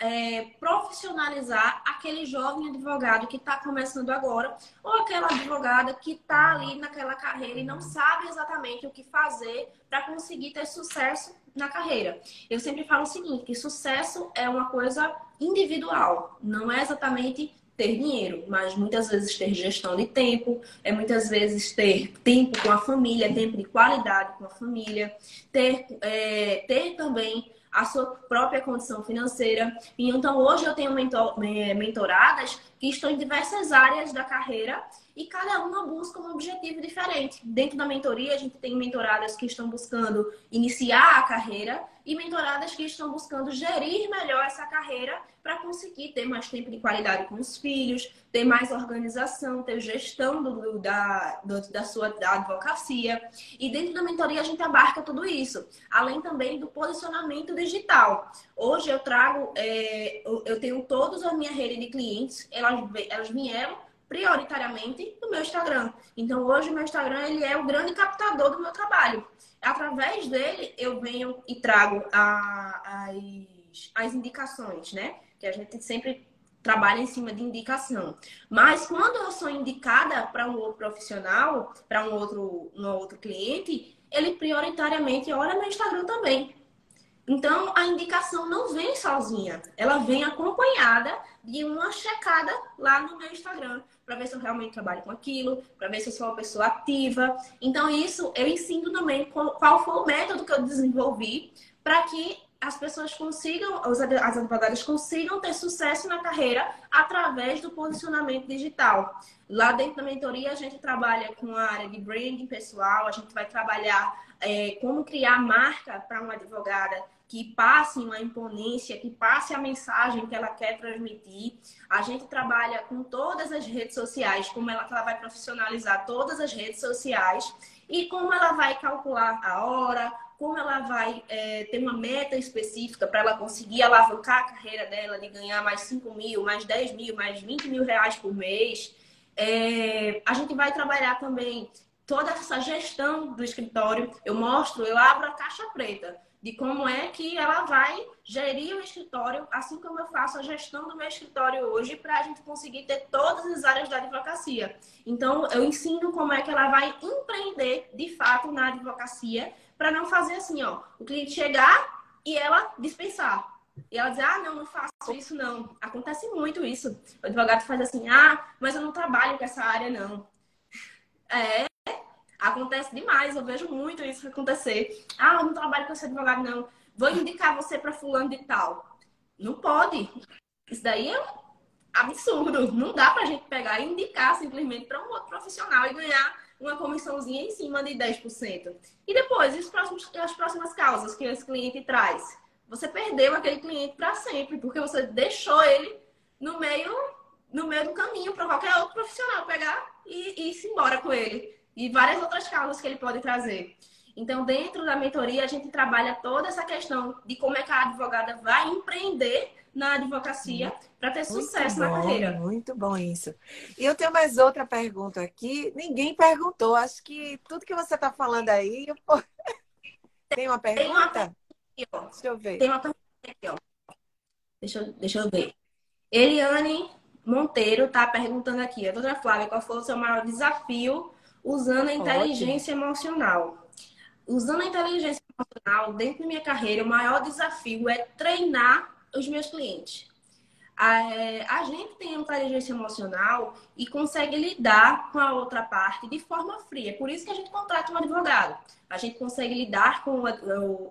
é, profissionalizar aquele jovem advogado que está começando agora, ou aquela advogada que está ali naquela carreira e não sabe exatamente o que fazer para conseguir ter sucesso na carreira. Eu sempre falo o seguinte, que sucesso é uma coisa individual, não é exatamente ter dinheiro, mas muitas vezes ter gestão de tempo, é muitas vezes ter tempo com a família, tempo de qualidade com a família, ter, é, ter também a sua própria condição financeira. E então hoje eu tenho mentor, é, mentoradas que estão em diversas áreas da carreira e cada uma busca um objetivo diferente. Dentro da mentoria, a gente tem mentoradas que estão buscando iniciar a carreira e mentoradas que estão buscando gerir melhor essa carreira para conseguir ter mais tempo de qualidade com os filhos, ter mais organização, ter gestão do, da, do, da sua da advocacia. E dentro da mentoria a gente abarca tudo isso, além também do posicionamento digital. Hoje eu trago, é, eu tenho todas a minha rede de clientes, elas, elas vieram prioritariamente no meu Instagram. Então hoje o meu Instagram ele é o grande captador do meu trabalho. Através dele eu venho e trago a, as, as indicações, né? Que a gente sempre trabalha em cima de indicação. Mas quando eu sou indicada para um outro profissional, para um outro, um outro cliente, ele prioritariamente olha meu Instagram também. Então, a indicação não vem sozinha, ela vem acompanhada de uma checada lá no meu Instagram, para ver se eu realmente trabalho com aquilo, para ver se eu sou uma pessoa ativa. Então, isso eu ensino também qual foi o método que eu desenvolvi para que as pessoas consigam, as advogadas consigam ter sucesso na carreira através do posicionamento digital. Lá dentro da mentoria, a gente trabalha com a área de branding pessoal, a gente vai trabalhar é, como criar marca para uma advogada que passe uma imponência, que passe a mensagem que ela quer transmitir. A gente trabalha com todas as redes sociais, como ela, ela vai profissionalizar todas as redes sociais e como ela vai calcular a hora, como ela vai é, ter uma meta específica para ela conseguir alavancar a carreira dela de ganhar mais 5 mil, mais 10 mil, mais 20 mil reais por mês. É, a gente vai trabalhar também toda essa gestão do escritório. Eu mostro, eu abro a caixa preta de como é que ela vai gerir o escritório, assim como eu faço a gestão do meu escritório hoje, para a gente conseguir ter todas as áreas da advocacia. Então, eu ensino como é que ela vai empreender de fato na advocacia, para não fazer assim, ó, o cliente chegar e ela dispensar. E ela diz, ah, não, não faço isso não. Acontece muito isso. O advogado faz assim, ah, mas eu não trabalho com essa área, não. É, acontece demais, eu vejo muito isso acontecer. Ah, eu não trabalho com esse advogado, não. Vou indicar você para fulano de tal. Não pode. Isso daí é um absurdo. Não dá para a gente pegar e indicar simplesmente para um outro profissional e ganhar uma comissãozinha em cima de 10%. E depois, e os próximos, as próximas causas que esse cliente traz? Você perdeu aquele cliente para sempre, porque você deixou ele no meio, no meio do caminho para qualquer outro profissional pegar e, e ir embora com ele. E várias outras causas que ele pode trazer. Então, dentro da mentoria, a gente trabalha toda essa questão de como é que a advogada vai empreender na advocacia para ter muito sucesso bom, na carreira. Muito bom isso. E eu tenho mais outra pergunta aqui. Ninguém perguntou. Acho que tudo que você está falando aí. Eu... Tem uma pergunta? Tem uma pergunta aqui, ó. Deixa eu ver. Tem uma pergunta aqui, ó. Deixa, eu, deixa eu ver. Eliane Monteiro está perguntando aqui, a doutora Flávia, qual foi o seu maior desafio usando a inteligência Ótimo. emocional? Usando a inteligência emocional, dentro da minha carreira, o maior desafio é treinar os meus clientes. A, gente tem inteligência emocional e consegue lidar com a outra parte de forma fria. Por isso que a gente contrata um advogado. A gente consegue lidar com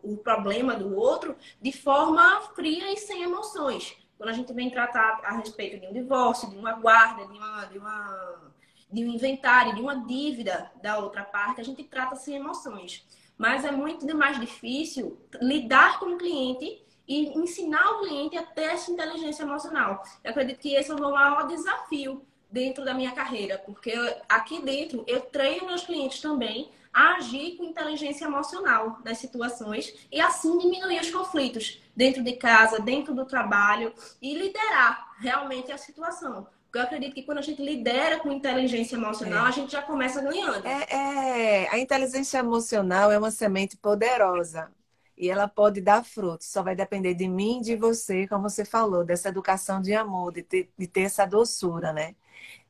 o problema do outro de forma fria e sem emoções. Quando a gente vem tratar a respeito de um divórcio, de uma guarda, de, uma, de, uma, de um inventário, de uma dívida da outra parte, a gente trata sem emoções. Mas é muito mais difícil lidar com o cliente e ensinar o cliente a ter essa inteligência emocional. Eu acredito que esse é o meu maior desafio dentro da minha carreira, porque aqui dentro eu treino meus clientes também a agir com inteligência emocional nas situações e assim diminuir os conflitos dentro de casa, dentro do trabalho e liderar realmente a situação. Porque eu acredito que quando a gente lidera com inteligência emocional, é. a gente já começa ganhando. É, é, a inteligência emocional é uma semente poderosa e ela pode dar frutos. Só vai depender de mim e de você, como você falou, dessa educação de amor, de ter, de ter essa doçura, né?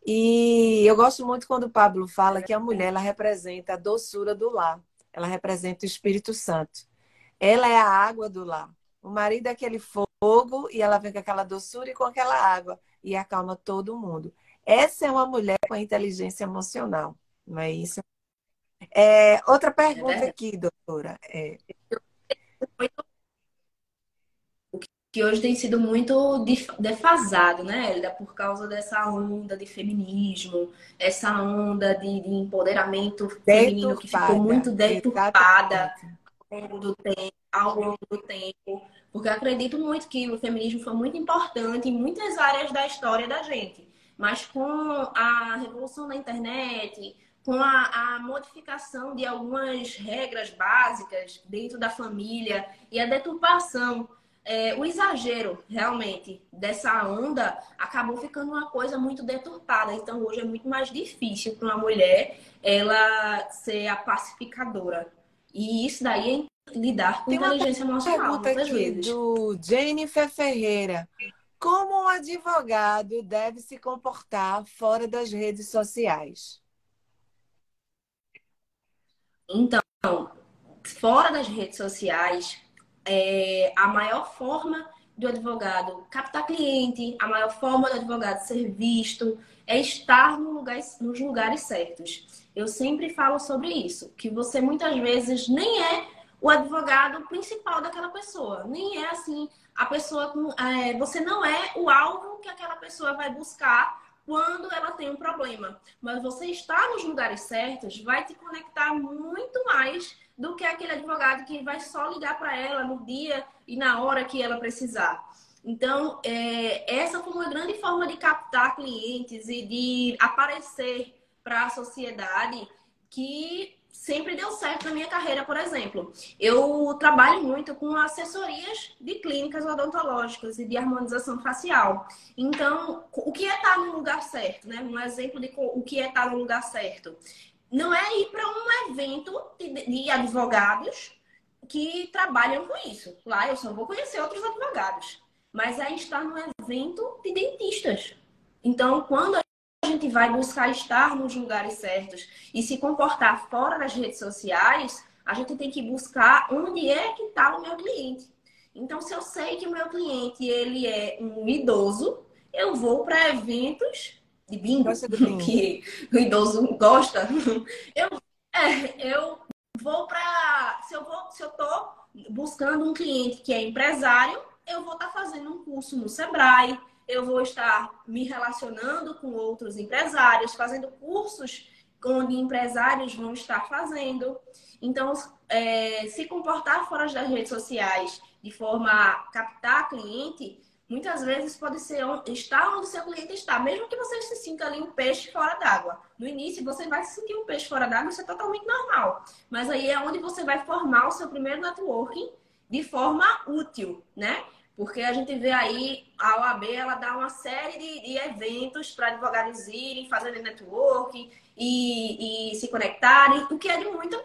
E eu gosto muito quando o Pablo fala que a mulher ela representa a doçura do lar, ela representa o Espírito Santo. Ela é a água do lar. O marido é aquele fogo e ela vem com aquela doçura e com aquela água e acalma todo mundo. Essa é uma mulher com inteligência emocional, não é isso? É, outra pergunta é aqui, doutora. É, que hoje tem sido muito defasado, né, Elida, por causa dessa onda de feminismo, essa onda de, de empoderamento feminino que ficou muito deturpada ao longo, do tempo, ao longo do tempo. Porque eu acredito muito que o feminismo foi muito importante em muitas áreas da história da gente. Mas com a revolução da internet, com a, a, modificação de algumas regras básicas dentro da família e a deturpação, é, o exagero realmente dessa onda acabou ficando uma coisa muito deturpada. Então hoje é muito mais difícil para uma mulher ela ser a pacificadora. E isso daí é lidar com Tem inteligência emocional muitas aqui vezes. Do Jennifer Ferreira. Como um advogado deve se comportar fora das redes sociais? Então, fora das redes sociais, é, a maior forma do advogado captar cliente, a maior forma do advogado ser visto é estar no lugar, nos lugares certos. Eu sempre falo sobre isso, que você muitas vezes nem é o advogado principal daquela pessoa, nem é assim a pessoa com, é, você não é o alvo que aquela pessoa vai buscar quando ela tem um problema. Mas você estar nos lugares certos vai te conectar muito mais do que aquele advogado que vai só ligar para ela no dia e na hora que ela precisar. Então, é, essa foi uma grande forma de captar clientes e de aparecer para a sociedade que sempre deu certo na minha carreira, por exemplo. Eu trabalho muito com assessorias de clínicas odontológicas e de harmonização facial. Então, o que é estar no lugar certo, né? Um exemplo de o que é estar no lugar certo. Não é ir para um evento de advogados que trabalham com isso. Lá eu só vou conhecer outros advogados. Mas é estar no evento de dentistas. Então, quando gente vai buscar estar nos lugares certos e se comportar fora das redes sociais, a gente tem que buscar onde é que está o meu cliente. Então, se eu sei que o meu cliente ele é um idoso, eu vou para eventos de bingo, que o idoso gosta. Eu, é, eu vou para. Se eu vou, se eu tô buscando um cliente que é empresário, eu vou estar tá fazendo um curso no Sebrae, eu vou estar me relacionando com outros empresários, fazendo cursos onde empresários vão estar fazendo. Então, é, se comportar fora das redes sociais de forma a captar cliente, muitas vezes pode ser estar onde seu cliente está, mesmo que você se sinta ali um peixe fora d'água. No início, você vai se sentir um peixe fora d'água, isso é totalmente normal. Mas aí é onde você vai formar o seu primeiro networking de forma útil, né? Porque a gente vê aí a OAB, ela dá uma série de, de eventos para advogados irem, fazerem networking e, e se conectarem, o que é de muita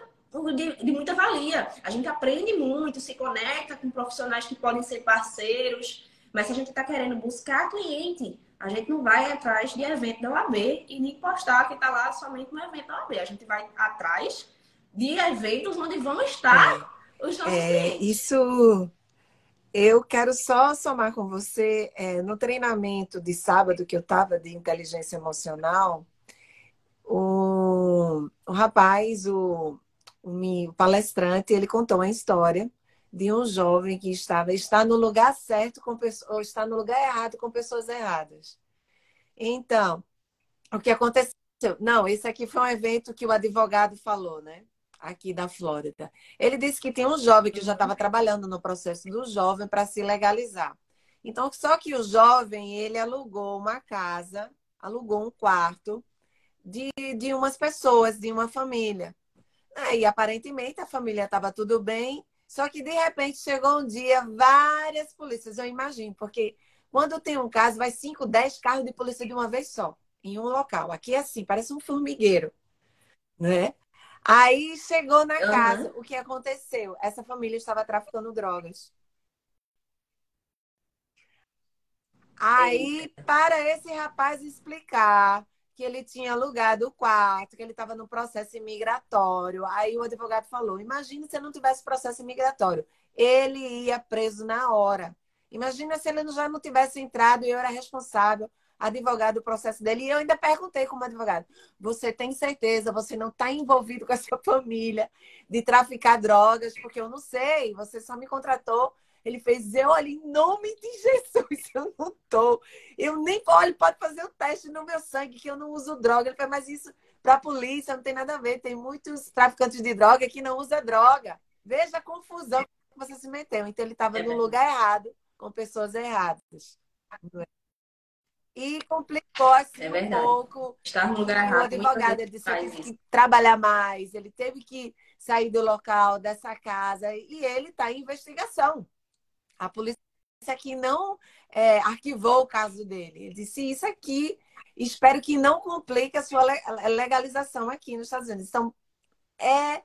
de, de, muita valia. A gente aprende muito, se conecta com profissionais que podem ser parceiros, mas se a gente está querendo buscar cliente, a gente não vai atrás de evento da OAB e nem postar que está lá somente no evento da OAB. A gente vai atrás de eventos onde vão estar é, os nossos é, clientes. Isso eu quero só somar com você é, no treinamento de sábado que eu estava de inteligência emocional. O, o rapaz, o, o, palestrante, ele contou uma história de um jovem que estava está no lugar certo com ou está no lugar errado com pessoas erradas. Então, o que aconteceu? Não, esse aqui foi um evento que o advogado falou, né? Aqui da Flórida. Ele disse que tem um jovem que já estava trabalhando no processo do jovem para se legalizar. Então, só que o jovem, ele alugou uma casa, alugou um quarto de, de umas pessoas, de uma família. Aí, aparentemente, a família estava tudo bem, só que de repente chegou um dia, várias polícias, eu imagino, porque quando tem um caso, vai 5, 10 carros de polícia de uma vez só, em um local. Aqui é assim, parece um formigueiro, né? Aí chegou na uhum. casa, o que aconteceu? Essa família estava traficando drogas. Aí, para esse rapaz explicar que ele tinha alugado o quarto, que ele estava no processo imigratório. Aí o advogado falou: imagine se não tivesse processo imigratório. Ele ia preso na hora. Imagina se ele já não tivesse entrado e eu era responsável, advogado do processo dele. E eu ainda perguntei como advogado: você tem certeza, você não está envolvido com essa família de traficar drogas? Porque eu não sei, você só me contratou ele fez, eu olha, em nome de Jesus, eu não tô. Eu nem olha, pode fazer o teste no meu sangue, que eu não uso droga. Ele fez, mas isso para a polícia não tem nada a ver. Tem muitos traficantes de droga que não usam droga. Veja a confusão que você se meteu. Então ele estava é no lugar errado, com pessoas erradas. E complicou assim é um pouco. Estar no lugar errado. O advogado ele disse que teve que trabalhar mais, ele teve que sair do local dessa casa e ele está em investigação. A polícia aqui não é, arquivou o caso dele. Ele disse isso aqui, espero que não complique a sua legalização aqui nos Estados Unidos. Então, é,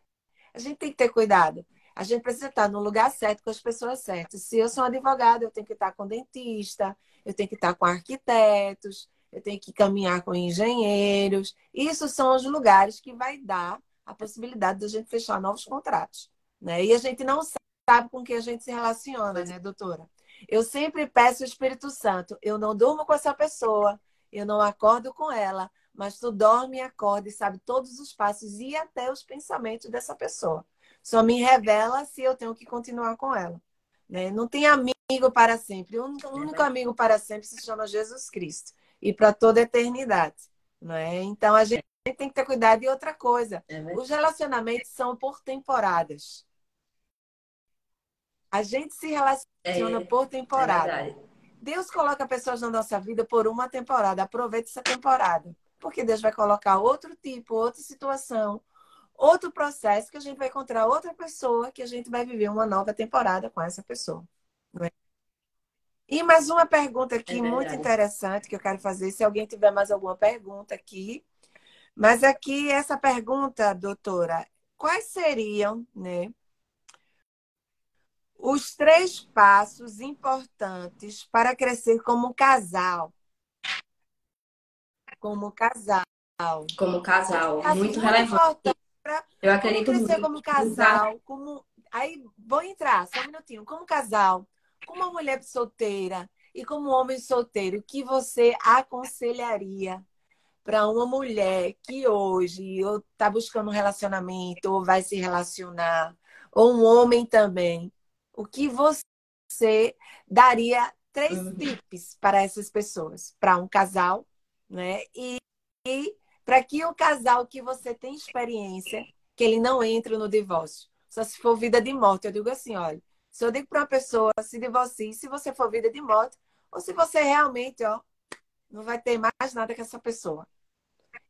a gente tem que ter cuidado. A gente precisa estar no lugar certo com as pessoas certas. Se eu sou um advogado, eu tenho que estar com dentista, eu tenho que estar com arquitetos, eu tenho que caminhar com engenheiros. Isso são os lugares que vai dar a possibilidade de a gente fechar novos contratos. Né? E a gente não sabe com quem a gente se relaciona, né, doutora? Eu sempre peço o Espírito Santo. Eu não durmo com essa pessoa, eu não acordo com ela, mas tu dorme e acorda e sabe todos os passos e até os pensamentos dessa pessoa. Só me revela se eu tenho que continuar com ela. Né? Não tem amigo para sempre. O único, único amigo para sempre se chama Jesus Cristo e para toda a eternidade. Né? Então a gente tem que ter cuidado. E outra coisa, é os relacionamentos são por temporadas. A gente se relaciona é, por temporada. É Deus coloca pessoas na nossa vida por uma temporada. Aproveite essa temporada. Porque Deus vai colocar outro tipo, outra situação, outro processo que a gente vai encontrar outra pessoa que a gente vai viver uma nova temporada com essa pessoa. É? E mais uma pergunta aqui é muito interessante que eu quero fazer. Se alguém tiver mais alguma pergunta aqui. Mas aqui, essa pergunta, doutora, quais seriam, né? Os três passos importantes para crescer como casal. Como casal. Como casal, muito relevante. Como crescer muito. como casal, como Aí vou entrar, só um minutinho. Como casal, como uma mulher solteira e como homem solteiro, o que você aconselharia para uma mulher que hoje está buscando um relacionamento ou vai se relacionar, ou um homem também? O que você daria três uhum. tips para essas pessoas, para um casal, né? E, e para que o casal que você tem experiência, que ele não entre no divórcio. Só se for vida de morte. Eu digo assim, olha, se eu digo para uma pessoa se divorcie, se você for vida de morte, ou se você realmente, ó, não vai ter mais nada com essa pessoa.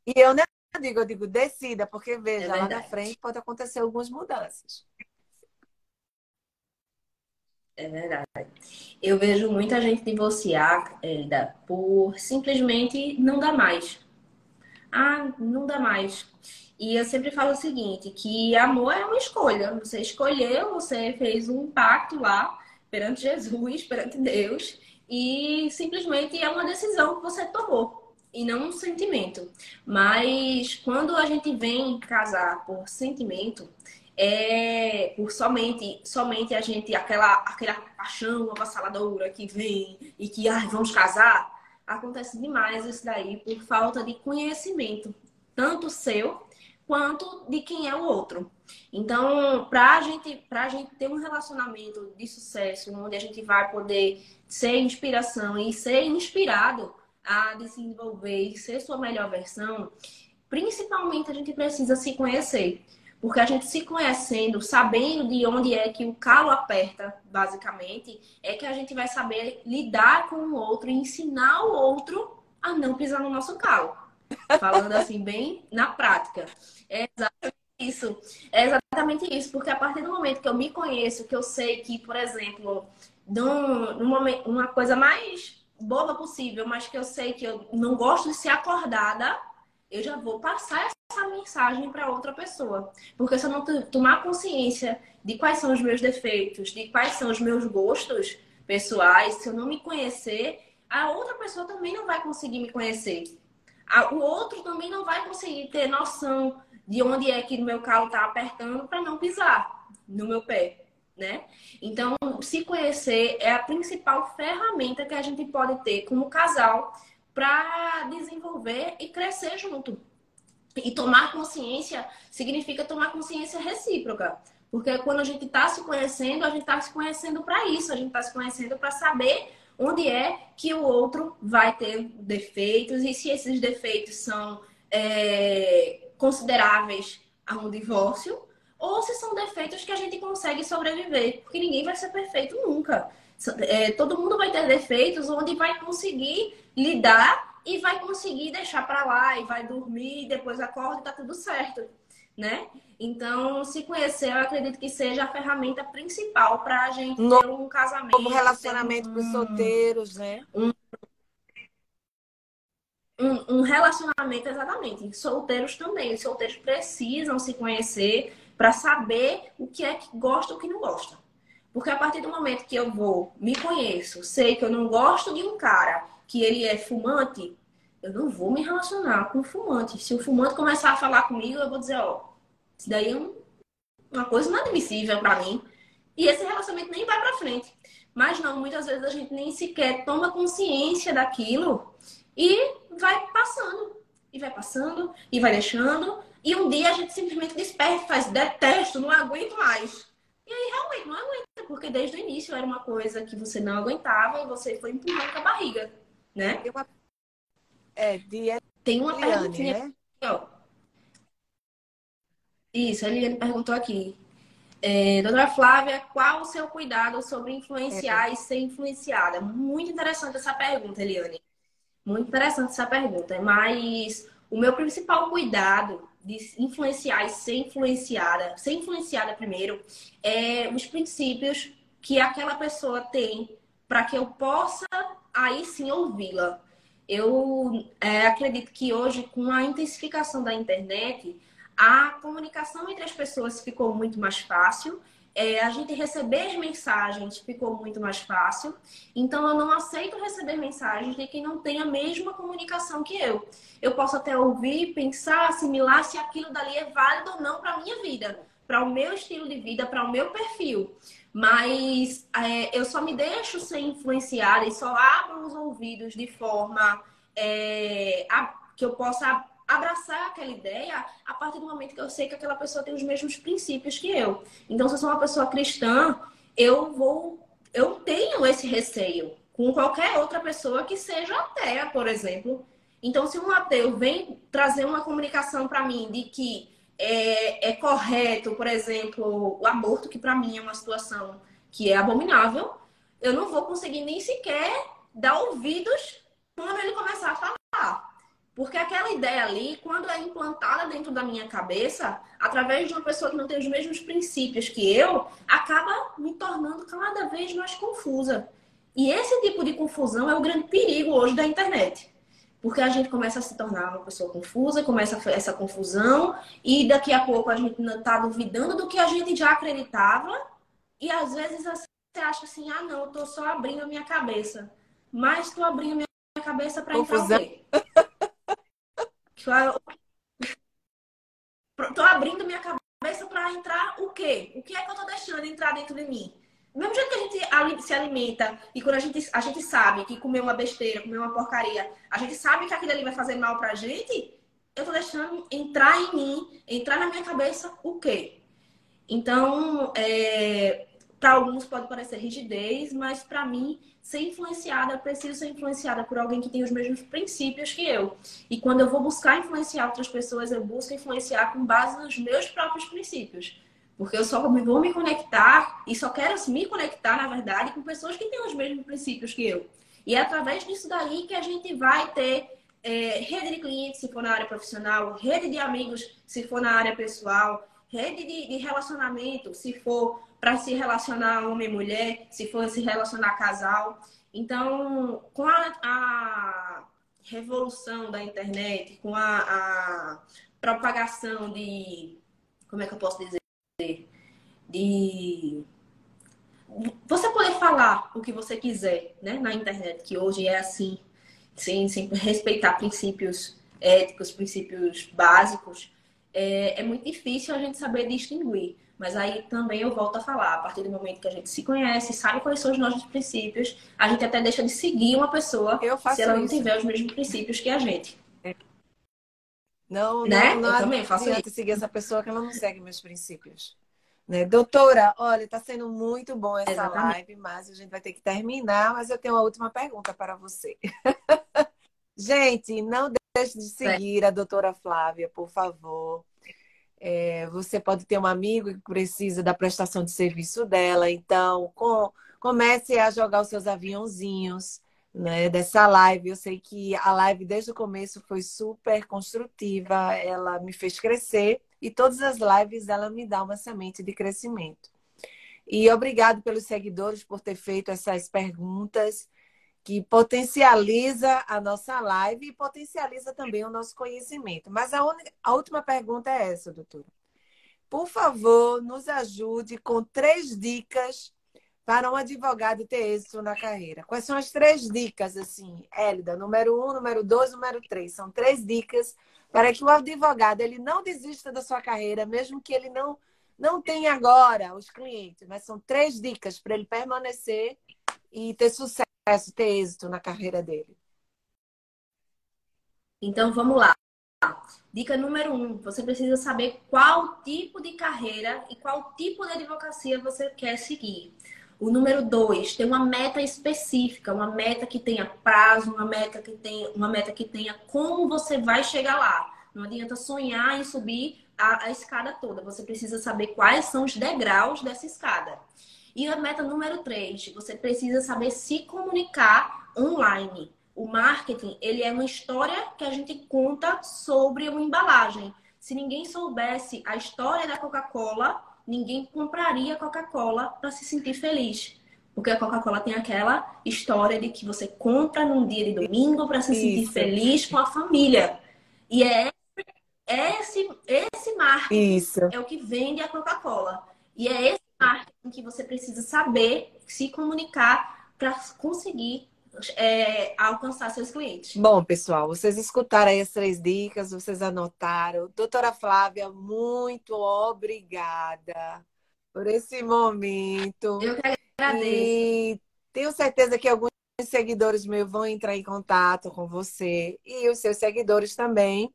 E eu não digo, eu digo decida, porque veja, é lá na frente pode acontecer algumas mudanças. É verdade. Eu vejo muita gente divorciar, Elida, por simplesmente não dá mais. Ah, não dá mais. E eu sempre falo o seguinte, que amor é uma escolha. Você escolheu, você fez um pacto lá perante Jesus, perante Deus, e simplesmente é uma decisão que você tomou e não um sentimento. Mas quando a gente vem casar por sentimento, é por somente, somente a gente, aquela, aquela paixão avassaladora que vem e que, ai, vamos casar, acontece demais isso daí por falta de conhecimento, tanto seu quanto de quem é o outro. Então, para gente, a gente ter um relacionamento de sucesso, onde a gente vai poder ser inspiração e ser inspirado a desenvolver e ser sua melhor versão, principalmente a gente precisa se conhecer. Porque a gente se conhecendo, sabendo de onde é que o calo aperta, basicamente, é que a gente vai saber lidar com o outro e ensinar o outro a não pisar no nosso calo. Falando assim, bem na prática. É exatamente isso. É exatamente isso. Porque a partir do momento que eu me conheço, que eu sei que, por exemplo, num, momento, uma coisa mais boba possível, mas que eu sei que eu não gosto de ser acordada, eu já vou passar essa mensagem para outra pessoa. Porque se eu não tomar consciência de quais são os meus defeitos, de quais são os meus gostos pessoais, se eu não me conhecer, a outra pessoa também não vai conseguir me conhecer. O outro também não vai conseguir ter noção de onde é que o meu calo está apertando para não pisar no meu pé, né? Então, se conhecer é a principal ferramenta que a gente pode ter como casal para desenvolver e crescer junto. E tomar consciência significa tomar consciência recíproca. Porque quando a gente está se conhecendo, a gente está se conhecendo para isso, a gente está se conhecendo para saber onde é que o outro vai ter defeitos e se esses defeitos são é, consideráveis a um divórcio ou se são defeitos que a gente consegue sobreviver, porque ninguém vai ser perfeito nunca. É, todo mundo vai ter defeitos onde vai conseguir lidar e vai conseguir deixar para lá e vai dormir, depois acorda e tá tudo certo, né? Então, se conhecer, eu acredito que seja a ferramenta principal para a gente no, ter um casamento. Como relacionamento um, com os solteiros, né? Um, um, um, relacionamento, exatamente. Solteiros também. Os solteiros precisam se conhecer para saber o que é que gosta e o que não gosta. Porque a partir do momento que eu vou, me conheço, sei que eu não gosto de um cara que ele é fumante, eu não vou me relacionar com o fumante. Se o fumante começar a falar comigo, eu vou dizer, ó, isso daí é um, uma coisa inadmissível para mim. E esse relacionamento nem vai para frente. Mas não, muitas vezes a gente nem sequer toma consciência daquilo e vai passando. E vai passando, e vai deixando. E um dia a gente simplesmente desperta, faz detesto, não aguento mais. E aí realmente não aguenta, porque desde o início era uma coisa que você não aguentava e você foi empurrando com a barriga, né? É, de Tem uma perguntinha né? aqui, ó. Isso, a Eliane perguntou aqui. É, doutora Flávia, qual o seu cuidado sobre influenciar é. e ser influenciada? Muito interessante essa pergunta, Eliane. Muito interessante essa pergunta. Mas o meu principal cuidado de influenciar e ser influenciada, ser influenciada primeiro, é os princípios que aquela pessoa tem para que eu possa aí sim ouvi-la. Eu é, acredito que hoje, com a intensificação da internet, a comunicação entre as pessoas ficou muito mais fácil. É, a gente receber mensagens ficou muito mais fácil. Então, eu não aceito receber mensagens de quem não tem a mesma comunicação que eu. Eu posso até ouvir, pensar, assimilar se aquilo dali é válido ou não para a minha vida, para o meu estilo de vida, para o meu perfil. Mas é, eu só me deixo ser influenciada e só abro os ouvidos de forma é, a, que eu possa abraçar aquela ideia a partir do momento que eu sei que aquela pessoa tem os mesmos princípios que eu. Então, se eu sou uma pessoa cristã, eu vou, eu tenho esse receio com qualquer outra pessoa que seja ateia, por exemplo. Então, se um ateu vem trazer uma comunicação para mim de que é, é, correto, por exemplo, o aborto, que para mim é uma situação que é abominável, eu não vou conseguir nem sequer dar ouvidos quando ele começar a falar. Porque aquela ideia ali, quando é implantada dentro da minha cabeça, através de uma pessoa que não tem os mesmos princípios que eu, acaba me tornando cada vez mais confusa. E esse tipo de confusão é o grande perigo hoje da internet. Porque a gente começa a se tornar uma pessoa confusa, começa essa confusão, e daqui a pouco a gente está duvidando do que a gente já acreditava, e às vezes você acha assim: ah, não, eu tô só abrindo a minha cabeça. Mas estou abrindo a minha cabeça para entrar o quê? Tô abrindo minha cabeça para entrar o quê? O que é que eu tô deixando entrar dentro de mim? Mesmo jeito que a gente se alimenta e quando a gente, a gente sabe que comer uma besteira, comer uma porcaria, a gente sabe que aquilo ali vai fazer mal pra gente, eu tô deixando entrar em mim, entrar na minha cabeça o quê? Então, é, para alguns pode parecer rigidez, mas para mim, ser influenciada, eu preciso ser influenciada por alguém que tem os mesmos princípios que eu. E quando eu vou buscar influenciar outras pessoas, eu busco influenciar com base nos meus próprios princípios. Porque eu só vou me conectar e só quero me conectar, na verdade, com pessoas que têm os mesmos princípios que eu. E é através disso daí que a gente vai ter é, rede de clientes, se for na área profissional, rede de amigos, se for na área pessoal, rede de, de relacionamento, se for para se relacionar homem e mulher, se for se relacionar casal. Então, com a, a revolução da internet, com a, a propagação de. Como é que eu posso dizer? De você poder falar o que você quiser né, na internet, que hoje é assim, sem, sem respeitar princípios éticos, princípios básicos, é, é muito difícil a gente saber distinguir. Mas aí também eu volto a falar, a partir do momento que a gente se conhece, sabe quais são os nossos princípios, a gente até deixa de seguir uma pessoa se ela não isso. tiver os mesmos princípios que a gente. Não, né? não, não eu também faço isso. seguir essa pessoa que ela não segue meus princípios. Né? Doutora, olha, está sendo muito bom essa Exatamente. live, mas a gente vai ter que terminar, mas eu tenho uma última pergunta para você. gente, não deixe de seguir a doutora Flávia, por favor. É, você pode ter um amigo que precisa da prestação de serviço dela, então com, comece a jogar os seus aviãozinhos né, dessa live. Eu sei que a live desde o começo foi super construtiva, ela me fez crescer e todas as lives ela me dá uma semente de crescimento. E obrigado pelos seguidores por ter feito essas perguntas que potencializa a nossa live e potencializa também o nosso conhecimento. Mas a, única, a última pergunta é essa, doutora. Por favor, nos ajude com três dicas para um advogado ter êxito na carreira? Quais são as três dicas, assim, Hélida? Número um, número dois, número três. São três dicas para que o advogado ele não desista da sua carreira, mesmo que ele não, não tenha agora os clientes. Mas são três dicas para ele permanecer e ter sucesso, ter êxito na carreira dele. Então, vamos lá. Dica número um: você precisa saber qual tipo de carreira e qual tipo de advocacia você quer seguir. O número dois, ter uma meta específica, uma meta que tenha prazo, uma meta que tenha, uma meta que tenha como você vai chegar lá. Não adianta sonhar em subir a, a escada toda. Você precisa saber quais são os degraus dessa escada. E a meta número três, você precisa saber se comunicar online. O marketing, ele é uma história que a gente conta sobre uma embalagem. Se ninguém soubesse a história da Coca-Cola, ninguém compraria Coca-Cola para se sentir feliz. Porque a Coca-Cola tem aquela história de que você compra num dia de domingo para se Isso. sentir feliz com a família. E é esse, esse marketing Isso. é o que vende a Coca-Cola. E é esse marketing que você precisa saber se comunicar para conseguir é, alcançar seus clientes. Bom, pessoal, vocês escutaram aí as três dicas, vocês anotaram. Doutora Flávia, muito obrigada por esse momento. Eu que agradeço. E tenho certeza que alguns seguidores meus vão entrar em contato com você e os seus seguidores também,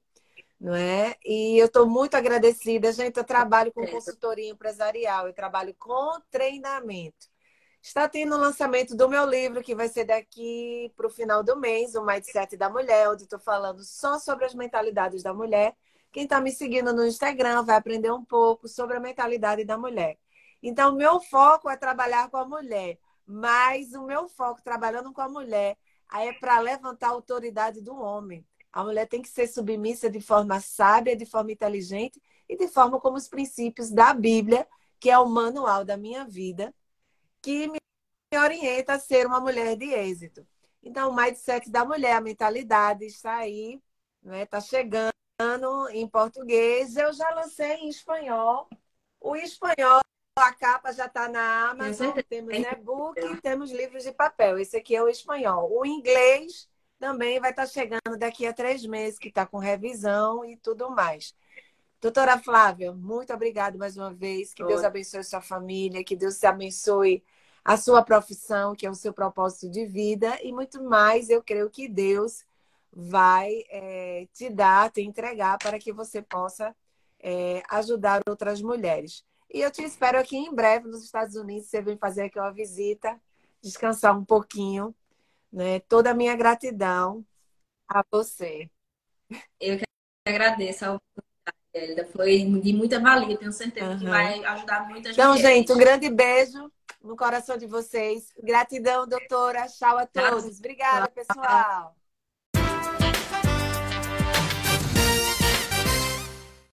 não é? E eu estou muito agradecida, gente. Eu trabalho com consultoria empresarial, eu trabalho com treinamento. Está tendo o lançamento do meu livro, que vai ser daqui para o final do mês, o Mindset da Mulher, onde estou falando só sobre as mentalidades da mulher. Quem está me seguindo no Instagram vai aprender um pouco sobre a mentalidade da mulher. Então, meu foco é trabalhar com a mulher, mas o meu foco trabalhando com a mulher é para levantar a autoridade do homem. A mulher tem que ser submissa de forma sábia, de forma inteligente e de forma como os princípios da Bíblia, que é o manual da minha vida, que me orienta a ser uma mulher de êxito. Então, o mindset da mulher, a mentalidade está aí, né? Está chegando em português. Eu já lancei em espanhol. O espanhol, a capa já está na Amazon. Temos e-book e temos livros de papel. Esse aqui é o espanhol. O inglês também vai estar tá chegando daqui a três meses, que está com revisão e tudo mais. Doutora Flávia, muito obrigada mais uma vez. Que. Deus abençoe sua família, que Deus te abençoe a sua profissão, que é o seu propósito de vida, e muito mais eu creio que Deus vai é, te dar, te entregar para que você possa é, ajudar outras mulheres. E eu te espero aqui em breve nos Estados Unidos. Você vem fazer aqui uma visita, descansar um pouquinho. Né? Toda a minha gratidão a você. Eu que agradeço a oportunidade, Foi de muita valia. Tenho certeza uhum. que vai ajudar muita gente. Então, gente, um grande beijo no coração de vocês. Gratidão, doutora. Tchau a todos. Obrigada, pessoal.